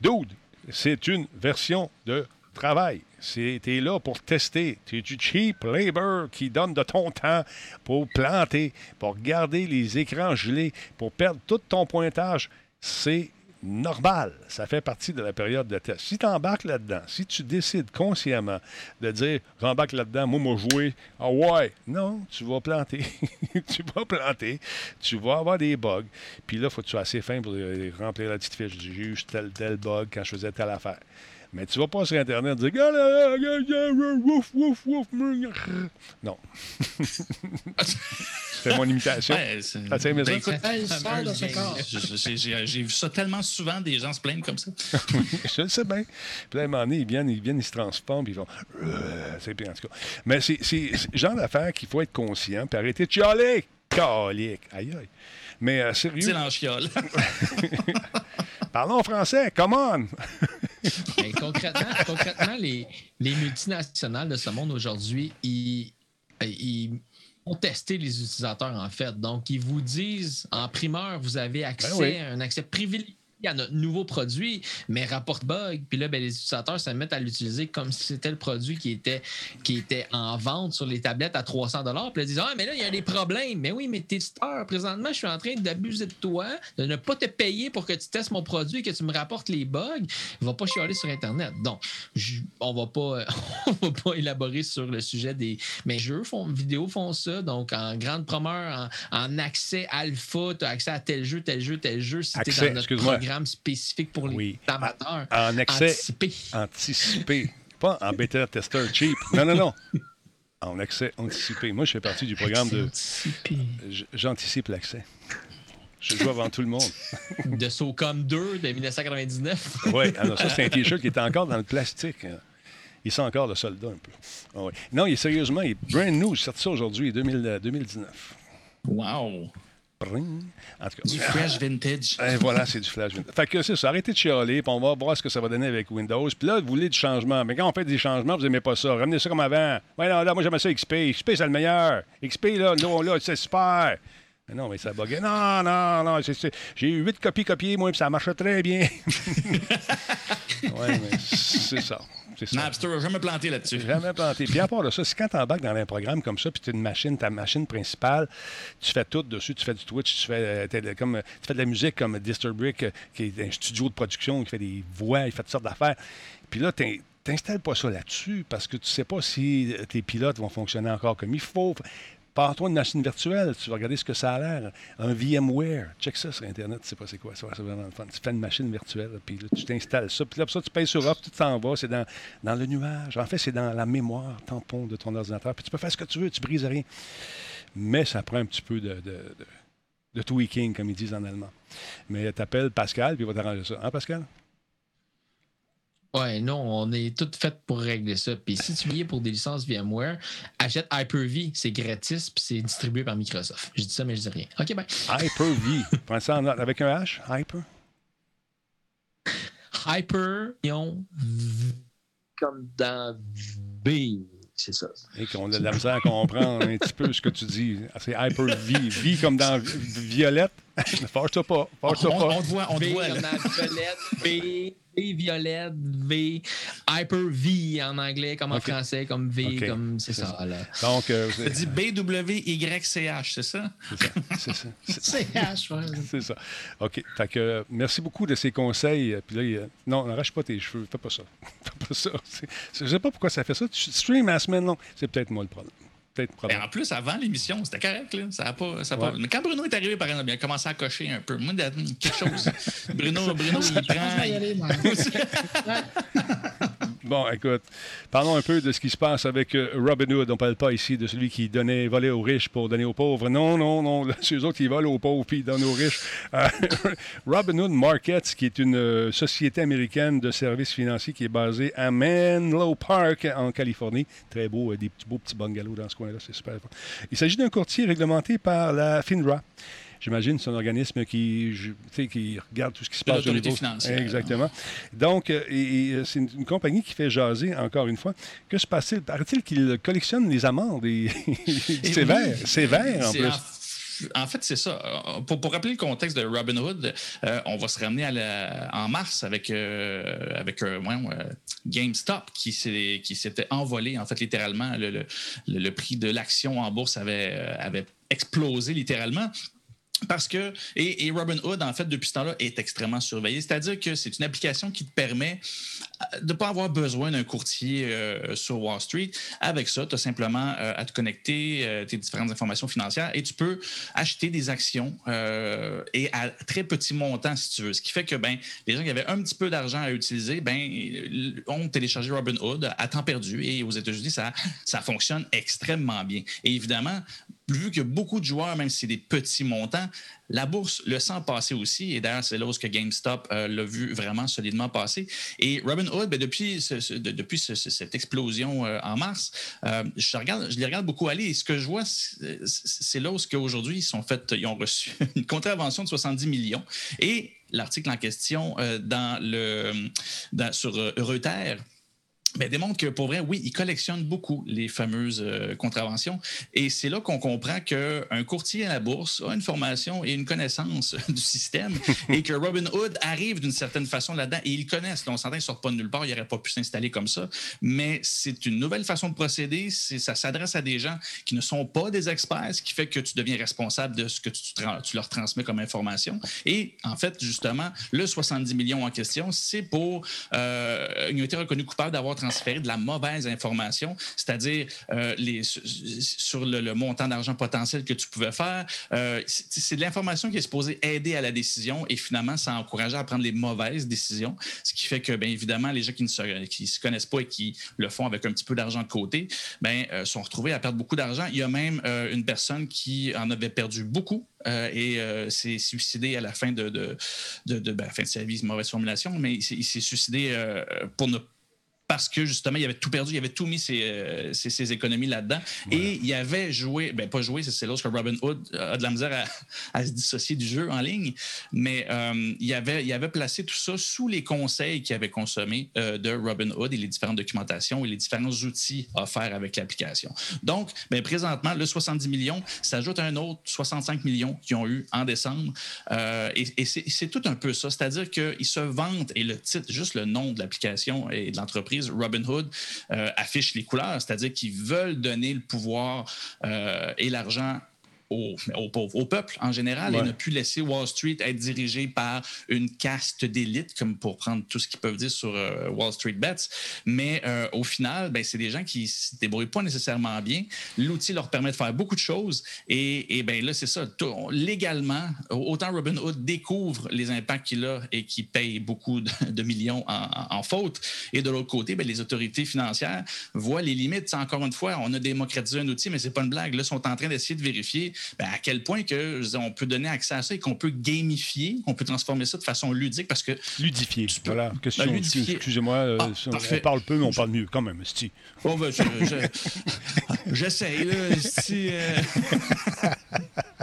Dude, c'est une version de travail. Tu es là pour tester. Tu es du cheap labor qui donne de ton temps pour planter, pour garder les écrans gelés, pour perdre tout ton pointage. C'est normal. Ça fait partie de la période de test. Si tu embarques là-dedans, si tu décides consciemment de dire j'embarque là-dedans, moi, moi, jouer, ah ouais, non, tu vas planter. tu vas planter. Tu vas avoir des bugs. Puis là, faut que tu sois assez fin pour euh, remplir la petite fiche du juge, tel, tel bug quand je faisais telle affaire. Mais tu vas pas sur Internet dire wouf, wouf, wouf, Non. C'est mon imitation. Ouais, aimé ça? Ben, ce J'ai vu ça tellement souvent, des gens se plaignent comme ça. je le sais bien. Puis là, à un moment donné, ils viennent, ils, viennent, ils se transforment, puis ils font. Euh, c'est pire, en tout cas. Mais c'est c'est- c'est le genre d'affaire qu'il faut être conscient, puis arrêter de chialer. Calique. Aïe, aïe. Mais euh, sérieux. C'est l'enchiole. Parlons français, come on! Ben, concrètement, concrètement les, les multinationales de ce monde aujourd'hui, ils, ils ont testé les utilisateurs, en fait. Donc, ils vous disent en primeur, vous avez accès, Ben oui. un accès privilégié à notre nouveau produit, mais rapporte bug. Puis là, ben, les utilisateurs se mettent à l'utiliser comme si c'était le produit qui était, qui était en vente sur les tablettes à 300 Puis là, ils disent Ah, mais là, il y a des problèmes. Mais oui, mais testeur, présentement, je suis en train d'abuser de toi, de ne pas te payer pour que tu testes mon produit et que tu me rapportes les bugs. Il va pas chialer sur Internet. Donc, je- on va pas, on va pas élaborer sur le sujet des. Mais jeux font, vidéo font ça. Donc, en grande promeur, en, en accès alpha, tu as accès à tel jeu, tel jeu, tel jeu. Si tu dans notre excuse-moi. Programme spécifique pour les amateurs. En accès Anticipé. anticipé. Pas en bêta tester cheap. Non, non, non. En accès anticipé. Moi, je fais partie du programme de. J'anticipe l'accès. Je joue avant tout le monde. de SOCOM 2 de 1999. Oui, alors ça, c'est un T-shirt qui est encore dans le plastique. hein. Il sent encore le soldat un peu. Ah. Non, il est sérieusement, il est brand new. J'ai sorti ça aujourd'hui, 2000, euh, 2019. Wow! Pring. En tout cas. Du fresh vintage. Eh, voilà, c'est du flash. vintage. Fait que c'est ça, arrêtez de chialer, puis on va voir ce que ça va donner avec Windows. Puis là, vous voulez du changement. Mais quand on fait des changements, vous n'aimez pas ça. Ramenez ça comme avant. Ouais, non, là, moi, j'aimais ça XP. XP, c'est le meilleur. XP, là, là, là c'est super. Mais non, mais ça buguait. Non, non, non. J'ai eu huit copies copiées, moi, puis ça marche très bien. oui, mais c'est ça. C'est ça. Napster n'a jamais planté là-dessus. Jamais planté. Puis à part de ça, c'est quand tu embarques dans un programme comme ça, puis tu as une machine, ta machine principale, tu fais tout dessus, tu fais du Twitch, tu fais, euh, t'es- comme, tu fais de la musique comme Disturbrick, euh, qui est un studio de production, qui fait des voix, il fait toutes sortes d'affaires. Puis là, tu t'installes pas ça là-dessus parce que tu sais pas si euh, tes pilotes vont fonctionner encore comme il faut. Pars-toi une machine virtuelle, tu vas regarder ce que ça a l'air. Un VMware. Check ça sur Internet, tu sais pas c'est quoi. C'est vraiment fun. Tu fais une machine virtuelle, puis là, tu t'installes ça. Puis là, ça, tu payes sur off, tout s'en va. C'est dans, dans le nuage. En fait, c'est dans la mémoire tampon de ton ordinateur. Puis tu peux faire ce que tu veux, tu brises rien. Mais ça prend un petit peu de, de, de- tweaking, comme ils disent en allemand. Mais t'appelles Pascal, puis il va t'arranger ça. Hein, Pascal? Ouais, non, on est tout fait pour régler ça. Puis si tu y es pour des licences VMware, achète Hyper-V, c'est gratis, puis c'est distribué par Microsoft. Je dis ça, mais je dis rien. OK, bye. Hyper-V. Prends ça en note avec un H? Hyper? Hyper, V, comme dans V. C'est ça. Et qu'on a de la misère à comprendre un petit peu ce que tu dis. C'est Hyper-V. V comme dans vi- Violette? Force-toi pas. Force-toi On, pas. on te voit, on te V voit. comme là. dans Violette, V, V violette, V, en anglais, comme en français, comme V, comme c'est ça. ça. là. Donc, euh, Tu dis BWYCH, c'est ça? c'est ça. C'est- CH, ouais. C'est ça. OK. Fait que, euh, merci beaucoup de ces conseils. Puis là, il, euh, non, n'arrache pas tes cheveux. Fais pas ça. Fais pas ça. Je sais pas pourquoi ça fait ça. Tu stream à la semaine long. C'est peut-être moi le problème. Ben, en plus, avant l'émission, c'était correct. Là. Ça a pas, ça a pas-. Mais quand Bruno est arrivé, par exemple, il a commencé à cocher un peu. Moi, il a quelque chose. Bruno, Bruno il prend. moi. Bon, écoute, parlons un peu de ce qui se passe avec euh, Robin Hood. On ne parle pas ici de celui qui donnait, volait aux riches pour donner aux pauvres. Non, non, non. C'est eux autres qui volent aux pauvres puis donnent aux riches. Euh, Robin Hood Markets, qui est une euh, société américaine de services financiers qui est basée à Menlo Park, en Californie. Très beau, des beaux petits bungalows dans ce coin-là. C'est super. Il s'agit d'un courtier réglementé par la FINRA. J'imagine c'est un organisme qui, regarde tout ce qui se passe au niveau financière. Exactement. Donc, euh, et- et, euh, c'est une, une compagnie qui fait jaser, encore une fois. Que se passe-t-il? Paraît-il qu'il collectionne les amendes et, sévères, oui, sévères en plus. En, en fait, c'est ça. Pour, pour rappeler le contexte de Robin Hood, euh, on va se ramener à la- en mars avec, euh, euh, euh, GameStop qui s'est- qui s'était envolé, en fait, littéralement. Le, le- le- le prix de l'action en bourse avait, avait explosé littéralement. Parce que, et, et Robinhood, en fait, depuis ce temps-là, est extrêmement surveillé. C'est-à-dire que c'est une application qui te permet euh, de ne pas avoir besoin d'un courtier euh, sur Wall Street. Avec ça, tu as simplement euh, à te connecter tes différentes informations financières et tu peux acheter des actions et à très petit montant, si tu veux. Ce qui fait que ben, les gens qui avaient un petit peu d'argent à utiliser ben, ont téléchargé Robinhood à temps perdu. Et aux États-Unis, ça, ça fonctionne extrêmement bien. Et évidemment, vu que beaucoup de joueurs, même si c'est des petits montants, la bourse le sent passer aussi. Et d'ailleurs, c'est là où que GameStop euh, l'a vu vraiment solidement passer. Et Robinhood, ben, depuis, ce- ce- de- depuis ce- ce- cette explosion euh, en mars, euh, je, regarde, je les regarde beaucoup aller. Et ce que je vois, c'est là où ce qu'aujourd'hui, ils, sont fait, ils ont reçu une contravention de 70 millions. Et l'article en question dans sur euh, Ben, démontre que pour vrai, oui, ils collectionnent beaucoup les fameuses euh, contraventions. Et c'est là qu'on comprend qu'un courtier à la bourse a une formation et une connaissance du système et que Robinhood arrive d'une certaine façon là-dedans et ils connaissent. Là, on s'entend, ils ne sortent pas de nulle part, ils n'auraient pas pu s'installer comme ça. Mais c'est une nouvelle façon de procéder. Ça s'adresse à des gens qui ne sont pas des experts, ce qui fait que tu deviens responsable de ce que tu leur transmets comme information. Et en fait, justement, le 70 millions en question, c'est pour. Euh, ils ont été reconnus coupables d'avoir transféré de la mauvaise information, c'est-à-dire euh, les, sur le, montant d'argent potentiel que tu pouvais faire. Euh, c'est de l'information qui est supposée aider à la décision et finalement, ça a encouragé à prendre les mauvaises décisions, ce qui fait que, bien évidemment, les gens qui ne se, connaissent pas et qui le font avec un petit peu d'argent de côté, ben, euh, sont retrouvés à perdre beaucoup d'argent. Il y a même une personne qui en avait perdu beaucoup et s'est suicidé à la fin de, de, de, ben, fin de sa vie, mauvaise formulation, mais il s'est- suicidé pour ne parce que justement, il avait tout perdu, il avait tout mis ses, euh, ses- ses économies là-dedans. Et il avait joué, ben pas joué, c'est l'autre que Robin Hood a de la misère à, à se dissocier du jeu en ligne, mais euh, il, avait, il avait placé tout ça sous les conseils qu'il avait consommés euh, de Robin Hood et les différentes documentations et les différents outils offerts avec l'application. Donc, ben, présentement, le 70 millions s'ajoute à un autre 65 millions qu'ils ont eu en décembre. Et et c'est tout un peu ça. C'est-à-dire qu'ils se vantent, et le titre, juste le nom de l'application et de l'entreprise, Robinhood, euh, affiche les couleurs. C'est-à-dire qu'ils veulent donner le pouvoir euh, et l'argent au, peuple en général Ouais. et ne plus laisser Wall Street être dirigé par une caste d'élite, comme pour prendre tout ce qu'ils peuvent dire sur euh, Wall Street Bets. Mais euh, au final, ben, c'est des gens qui ne se débrouillent pas nécessairement bien. L'outil leur permet de faire beaucoup de choses. Et, et ben là, c'est ça. Tout- légalement, autant Robinhood découvre les impacts qu'il a et qui paye beaucoup de, de millions en, en- en faute. Et de l'autre côté, ben, les autorités financières voient les limites. Encore une fois, on a démocratisé un outil, mais c'est pas une blague. Là, ils sont en train d'essayer de vérifier ben, à quel point que, dire, on peut donner accès à ça et qu'on peut gamifier, qu'on peut transformer ça de façon ludique parce que. Ludifier. Voilà. Question. Ben, ludifier. Excusez-moi, euh, Ah, on- parle peu, mais on parle mieux quand même. esti. Bon, ben, je- je- j'essaye, là. si, euh,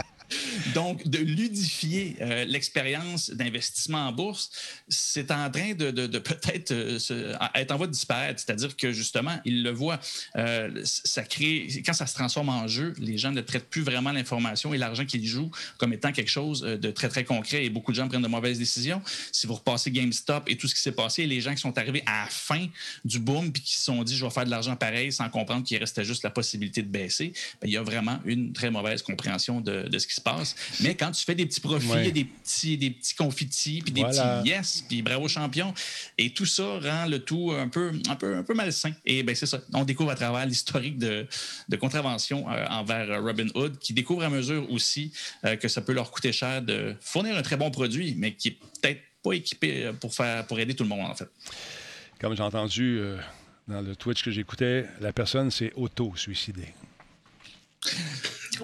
Donc, de ludifier euh, l'expérience d'investissement en bourse, c'est en train de, peut-être euh, être en voie de disparaître. C'est-à-dire que justement, ils le voient, euh, ça crée, quand ça se transforme en jeu, les gens ne traitent plus vraiment l'information et l'argent qu'ils jouent comme étant quelque chose de très, très concret et beaucoup de gens prennent de mauvaises décisions. Si vous repassez GameStop et tout ce qui s'est passé, les gens qui sont arrivés à la fin du boom puis qui se sont dit je vais faire de l'argent pareil sans comprendre qu'il restait juste la possibilité de baisser, ben, il y a vraiment une très mauvaise compréhension de ce qui se passe. Mais quand tu fais des petits profits, Ouais. des petits, des petits confitis, puis des Voilà. petits yes, puis bravo champion, et tout ça rend le tout un peu, un peu, un peu malsain. Et ben c'est ça. On découvre à travers l'historique de, de contravention euh, envers Robin Hood, qui découvre à mesure aussi euh, que ça peut leur coûter cher de fournir un très bon produit, mais qui est peut-être pas équipé euh, pour faire pour aider tout le monde en fait. Comme j'ai entendu euh, dans le Twitch que j'écoutais, la personne s'est auto-suicidée.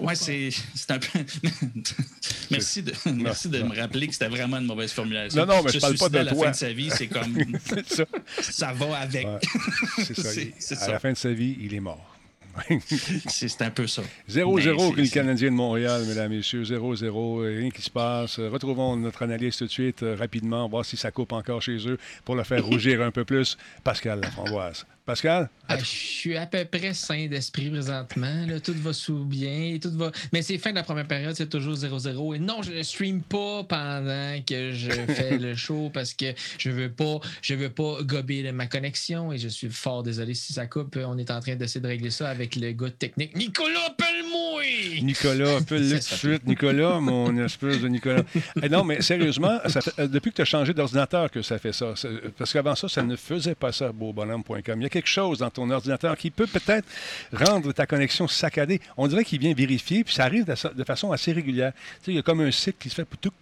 Ouais, c'est un peu. merci de, merci de me rappeler que c'était vraiment une mauvaise formulation. Non, non, mais je Se parle pas de à la toi. fin de sa vie, c'est comme. Ça. ça va avec. Ouais, c'est ça. À ça. la fin de sa vie, il est mort. C'est un peu ça. 0-0 Mais avec c'est- le Canadien de Montréal, mesdames, messieurs. 0-0, rien qui se passe. Retrouvons notre analyste tout de suite, euh, rapidement, voir si ça coupe encore chez eux pour le faire rougir un peu plus. Pascal Laframboise. Pascal? Ah, je suis à peu près sain d'esprit présentement. là. Tout va sous bien. Tout va... Mais c'est fin de la première période, c'est toujours 0-0. Et non, je ne stream pas pendant que je fais le show parce que je veux pas je veux pas gober ma connexion et je suis fort désolé si ça coupe. On est en train d'essayer de régler ça avec le gars de technique. Nicolas, appelle-moi! Nicolas, appelle-le tout de suite. Nicolas, mon espèce de Nicolas. Eh non, mais sérieusement, ça fait- euh, depuis que tu as changé d'ordinateur que ça fait ça. Parce qu'avant ça, ça ne faisait pas ça, beaubonhomme.com. Il y a quelque chose dans ton ordinateur qui peut peut-être rendre ta connexion saccadée. On dirait qu'il vient vérifier, puis ça arrive de, façon assez régulière. Tu sais, il y a comme un cycle qui se fait poutouk.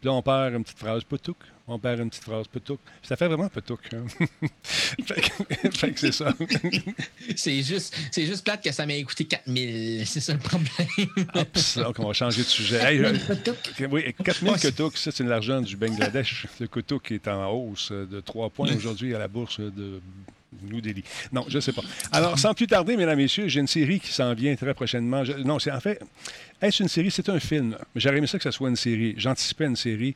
Puis là, on perd une petite phrase poutouk. On perd une petite phrase poutouk. Ça fait vraiment poutouk. hein. fait que, c'est ça. C'est juste, c'est juste plate que ça m'a coûté 4000. C'est ça le problème. Oups, donc on va changer de sujet. Hey, euh, oui, 4000 Kotuk, ça c'est de l'argent du Bangladesh. Le Kotuk est en hausse de 3 points aujourd'hui à la bourse de New Delhi. Non, je ne sais pas. Alors, sans plus tarder, mesdames, messieurs, j'ai une série qui s'en vient très prochainement. Non, c'est en fait, est-ce une série? C'est un film. J'aurais aimé ça que ce soit une série. J'anticipais une série.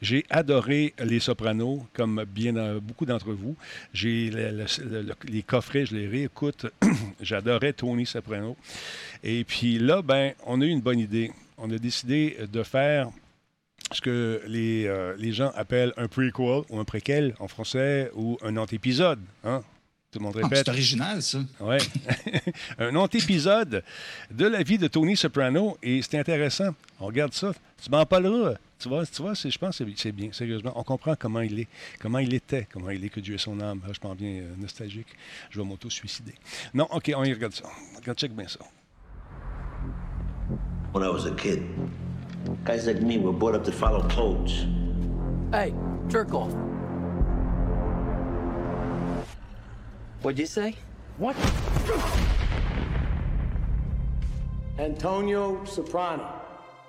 J'ai adoré Les Sopranos, comme bien euh, beaucoup d'entre vous. J'ai le- le- le- les coffrets, je les réécoute. J'adorais Tony Soprano. Et puis là, ben, on a eu une bonne idée. On a décidé de faire ce que les, euh, les gens appellent un prequel ou un préquel en français ou un antépisode. Hein? Tout le monde Ah, c'est original, ça. Ouais. un antépisode de la vie de Tony Soprano et c'est intéressant. On regarde ça. Tu m'en parleras. Tu vois, tu vois je pense que c'est- bien, sérieusement. On comprend comment il est, comment il était, comment il est, que Dieu ait son âme. Je pense bien euh, nostalgique. Je vais m'auto-suicider. Non, OK, on y regarde ça. Regarde, check bien ça. When I was a kid, guys like me were brought up to follow codes. Hey, jerk off. What'd you say? What? Antonio Soprano.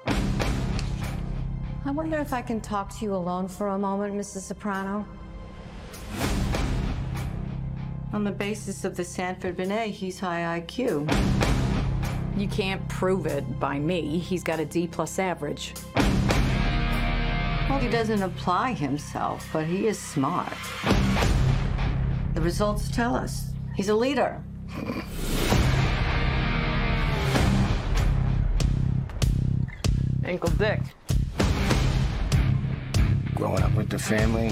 I wonder if I can talk to you alone for a moment, Mrs. Soprano. On the basis of the Sanford Binet, he's high IQ. You can't prove it by me. He's got a D plus average. Well, he doesn't apply himself, but he is smart. The results tell us he's a leader. Uncle Dick. Growing up with the family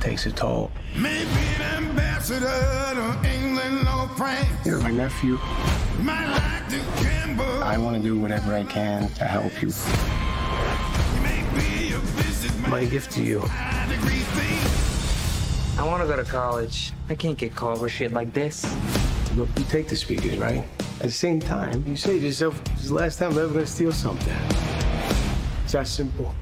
takes a toll. Maybe an ambassador to England or France. You're my nephew. Might like to gamble. I want to do whatever I can to help you. My gift to you. I want to go to college. I can't get called for shit like this. Look, you take the speakers, right? At the same time, you say to yourself, this is the last time I'm ever going to steal something. It's that simple.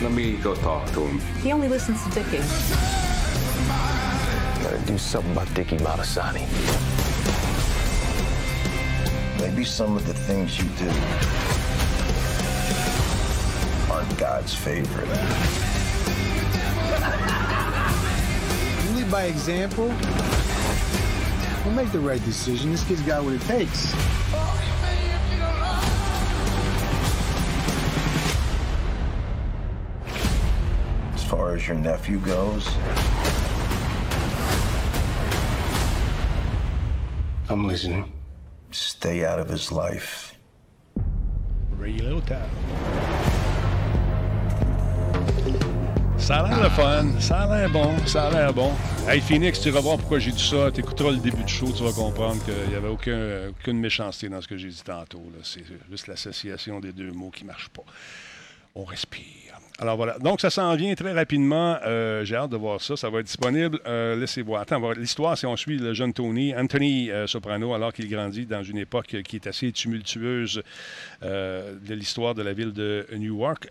Let me go talk to him. He only listens to Dickie. Gotta do something about Dickie Malasani. Maybe some of the things you do aren't God's favorite. You lead by example. We'll make the right decision. This kid's got what it takes. As far as your nephew goes, I'm listening. stay out of his life. Ray Liotta. Ça a l'air le fun, ça a l'air bon, ça a l'air bon. Hey Phoenix, tu vas voir pourquoi j'ai dit ça. Tu écouteras le début du show, tu vas comprendre qu'il n'y avait aucun, aucune méchanceté dans ce que j'ai dit tantôt. C'est juste l'association des deux mots qui ne marche pas. On respire. Alors voilà. Donc, ça s'en vient très rapidement. Euh, J'ai hâte de voir ça. Ça va être disponible. Euh, Laissez voir. Attends, l'histoire, c'est on suit le jeune Tony, Anthony euh, Soprano, alors qu'il grandit dans une époque qui est assez tumultueuse euh, de l'histoire de la ville de Newark.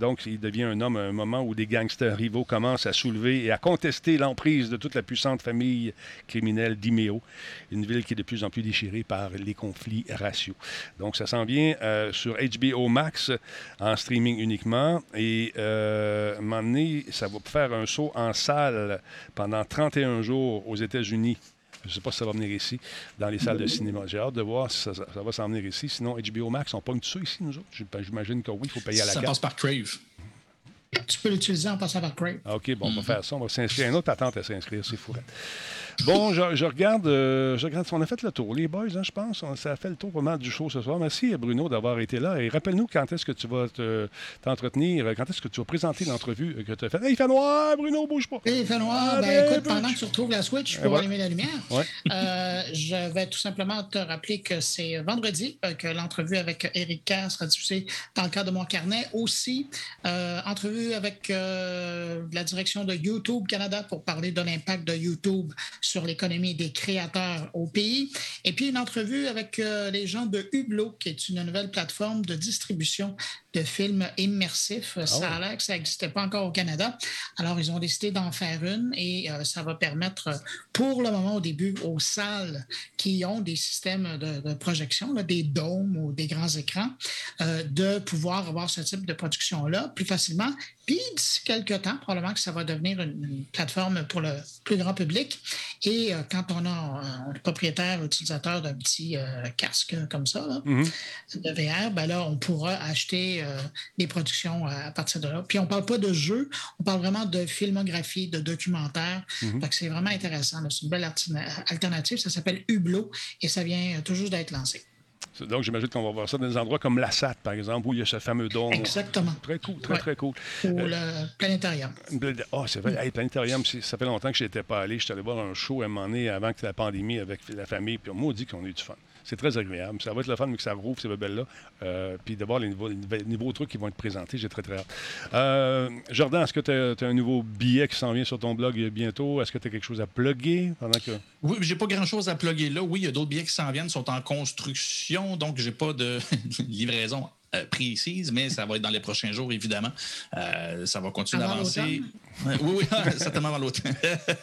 Donc, il devient un homme à un moment où des gangsters rivaux commencent à soulever et à contester l'emprise de toute la puissante famille criminelle d'Imeo. Une ville qui est de plus en plus déchirée par les conflits raciaux. Donc, ça s'en vient sur HBO Max en streaming uniquement. Et euh, à un moment donné, ça va faire un saut en salle pendant 31 jours aux États-Unis. Je ne sais pas si ça va venir ici, dans les salles de cinéma. J'ai hâte de voir si ça, ça va s'en venir ici. Sinon, HBO Max, on pogne ça ici, nous autres. J'imagine que oui, il faut payer à la Ça carte. passe par Crave. Tu peux l'utiliser en passant par Crave. OK, bon, on va faire ça. On va s'inscrire. Une autre patente à s'inscrire, c'est fou. Bon, je, je regarde, euh, je regarde. On a fait le tour, les boys, hein, je pense. On- Ça a fait le tour pas mal du show ce soir. Merci, Bruno, d'avoir été là. Et rappelle-nous quand est-ce que tu vas te- t'entretenir, quand est-ce que tu vas présenter l'entrevue que tu as faite. Hey, il fait noir, Bruno, bouge pas. Et il fait noir. Allez, Ben, écoute, pendant que tu retrouves la Switch pour voilà. allumer la lumière, Ouais. euh, je vais tout simplement te rappeler que c'est vendredi euh, que l'entrevue avec Eric Kerr sera diffusée dans le cadre de mon carnet. Aussi, euh, entrevue avec la direction de YouTube Canada pour parler de l'impact de YouTube sur l'économie des créateurs au pays. Et puis, une entrevue avec euh, les gens de Hublot, qui est une nouvelle plateforme de distribution de films immersifs. ça a l'air que ça n'existait pas encore au Canada. Alors, ils ont décidé d'en faire une et euh, ça va permettre, pour le moment, au début, aux salles qui ont des systèmes de, de projection, là, des dômes ou des grands écrans, euh, de pouvoir avoir ce type de production-là plus facilement. Puis, d'ici quelques temps, probablement que ça va devenir une, une plateforme pour le plus grand public. Et euh, quand on a un, un propriétaire, utilisateur d'un petit euh, casque comme ça, là, Mhm. de VR, ben là, on pourra acheter euh, des productions à partir de là. Puis on ne parle pas de jeux, on parle vraiment de filmographie, de documentaire. Que c'est vraiment intéressant. C'est une belle alternative. Ça s'appelle Hublot et ça vient tout juste d'être lancé. Donc, j'imagine qu'on va voir ça dans des endroits comme la SAT, par exemple, où il y a ce fameux dôme. Exactement. Très cool, très, Ouais. très cool. Ou Euh, le planétarium. Ah, c'est vrai. Hey, Planétarium, ça fait longtemps que je n'étais pas allé. Je suis allé voir un show à un moment donné avant que la pandémie avec la famille. Puis on m'a dit qu'on a eu du fun. C'est très agréable. Ça va être le fun, mais que ça rouvre ces bebelles-là. Euh, puis voir les les nouveaux trucs qui vont être présentés. J'ai très, très hâte. Euh, Jordan, est-ce que tu as, un nouveau billet qui s'en vient sur ton blog bientôt? Est-ce que tu as quelque chose à plugger pendant que. Oui, j'ai pas grand-chose à plugger là. Oui, il y a d'autres billets qui s'en viennent, sont en construction, donc j'ai pas de livraison euh, précise, mais ça va être dans les prochains jours, évidemment. Euh, ça va continuer d'avancer. Oui, oui, certainement avant l'automne.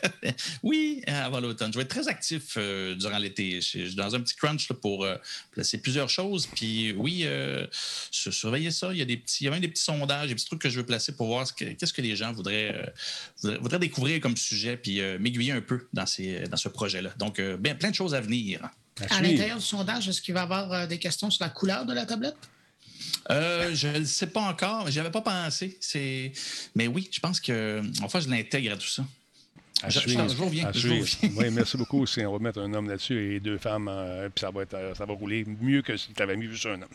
oui, avant l'automne. Je vais être très actif euh, durant l'été. Je suis dans un petit crunch là, pour euh, placer plusieurs choses. Puis oui, euh, sur- surveillez ça. Il y a des petits, il y a même des petits sondages, des petits trucs que je veux placer pour voir ce que- qu'est-ce que les gens voudraient, euh, voudraient, voudraient découvrir comme sujet, puis euh, m'aiguiller un peu dans, ces, dans ce projet-là. Donc, euh, bien, plein de choses à venir. À l'intérieur du sondage, est-ce qu'il va y avoir euh, des questions sur la couleur de la tablette? Euh, je ne sais pas encore. J'y avais pas pensé. C'est... Mais oui, je pense que. Enfin, je l'intègre à tout ça. À Je- je- suivre. je reviens, À je reviens. Oui, merci beaucoup. C'est- On va mettre un homme là-dessus et deux femmes, euh, puis ça va, être, euh, ça va rouler mieux que si tu avais mis juste un homme.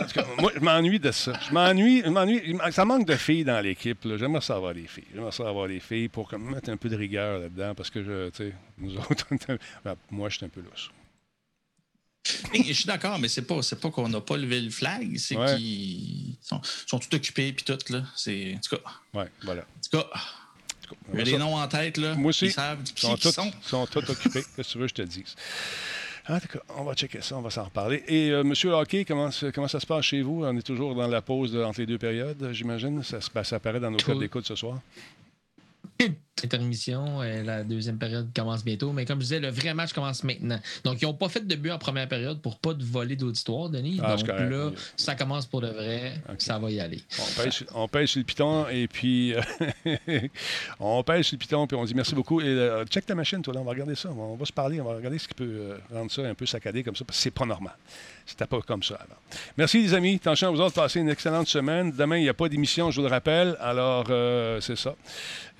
En tout cas, moi, je m'ennuie de ça. Je m'ennuie, je Ça manque de filles dans l'équipe. là. J'aimerais ça avoir des filles. J'aimerais ça avoir des filles pour comme, mettre un peu de rigueur là-dedans parce que, je, tu sais, nous autres, moi, je suis un peu lousse. Et je suis d'accord, mais c'est pas, c'est pas qu'on n'a pas levé le flag, c'est Ouais. qu'ils sont, sont tout occupés puis tout là. C'est en tout cas. Oui, voilà. En tout cas. Il y a des noms en tête là. Moi aussi. Ils savent Ils qui sont, ils tous, sont. sont tous occupés. Qu'est-ce que tu veux que je te dise? En tout cas, on va checker ça, on va s'en reparler. Et euh, Monsieur Hockey, comment, comment ça se passe chez vous? On est toujours dans la pause de- entre les deux périodes, j'imagine. Ça, se- ben, ça apparaît dans nos codes d'écoute ce soir. Intermission, euh, la deuxième période commence bientôt, mais comme je disais, le vrai match commence maintenant. Donc, ils n'ont pas fait de but en première période pour pas de voler d'auditoire, Denis. Ah, Donc là, ça commence pour de vrai, ça va y aller. On sur- on sur le piton et puis euh, on sur le piton puis on dit merci beaucoup. Et euh, check ta machine, toi, là, on va regarder ça. On va se parler, on va regarder ce qui peut euh, rendre ça un peu saccadé comme ça, parce que c'est pas normal. C'était pas comme ça avant. Merci les amis. Attention à vous autres, passez une excellente semaine. Demain, il n'y a pas d'émission, je vous le rappelle. Alors, euh, c'est ça.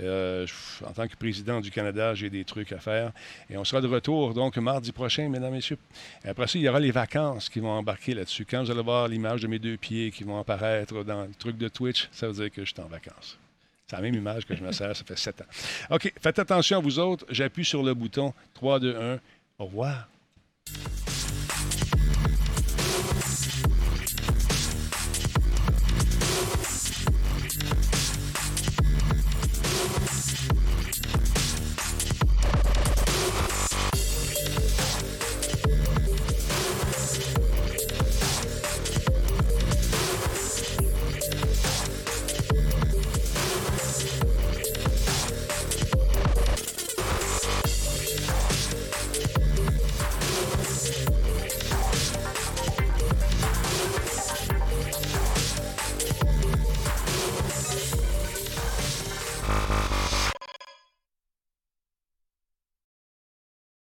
Euh, en tant que président du Canada, j'ai des trucs à faire. Et on sera de retour, donc, mardi prochain, mesdames, messieurs. Après ça, il y aura les vacances qui vont embarquer là-dessus. Quand vous allez voir l'image de mes deux pieds qui vont apparaître dans le truc de Twitch, ça veut dire que je suis en vacances. C'est la même image que je me sers, ça fait sept ans. OK, faites attention à vous autres. J'appuie sur le bouton 3, 2, 1. Au revoir.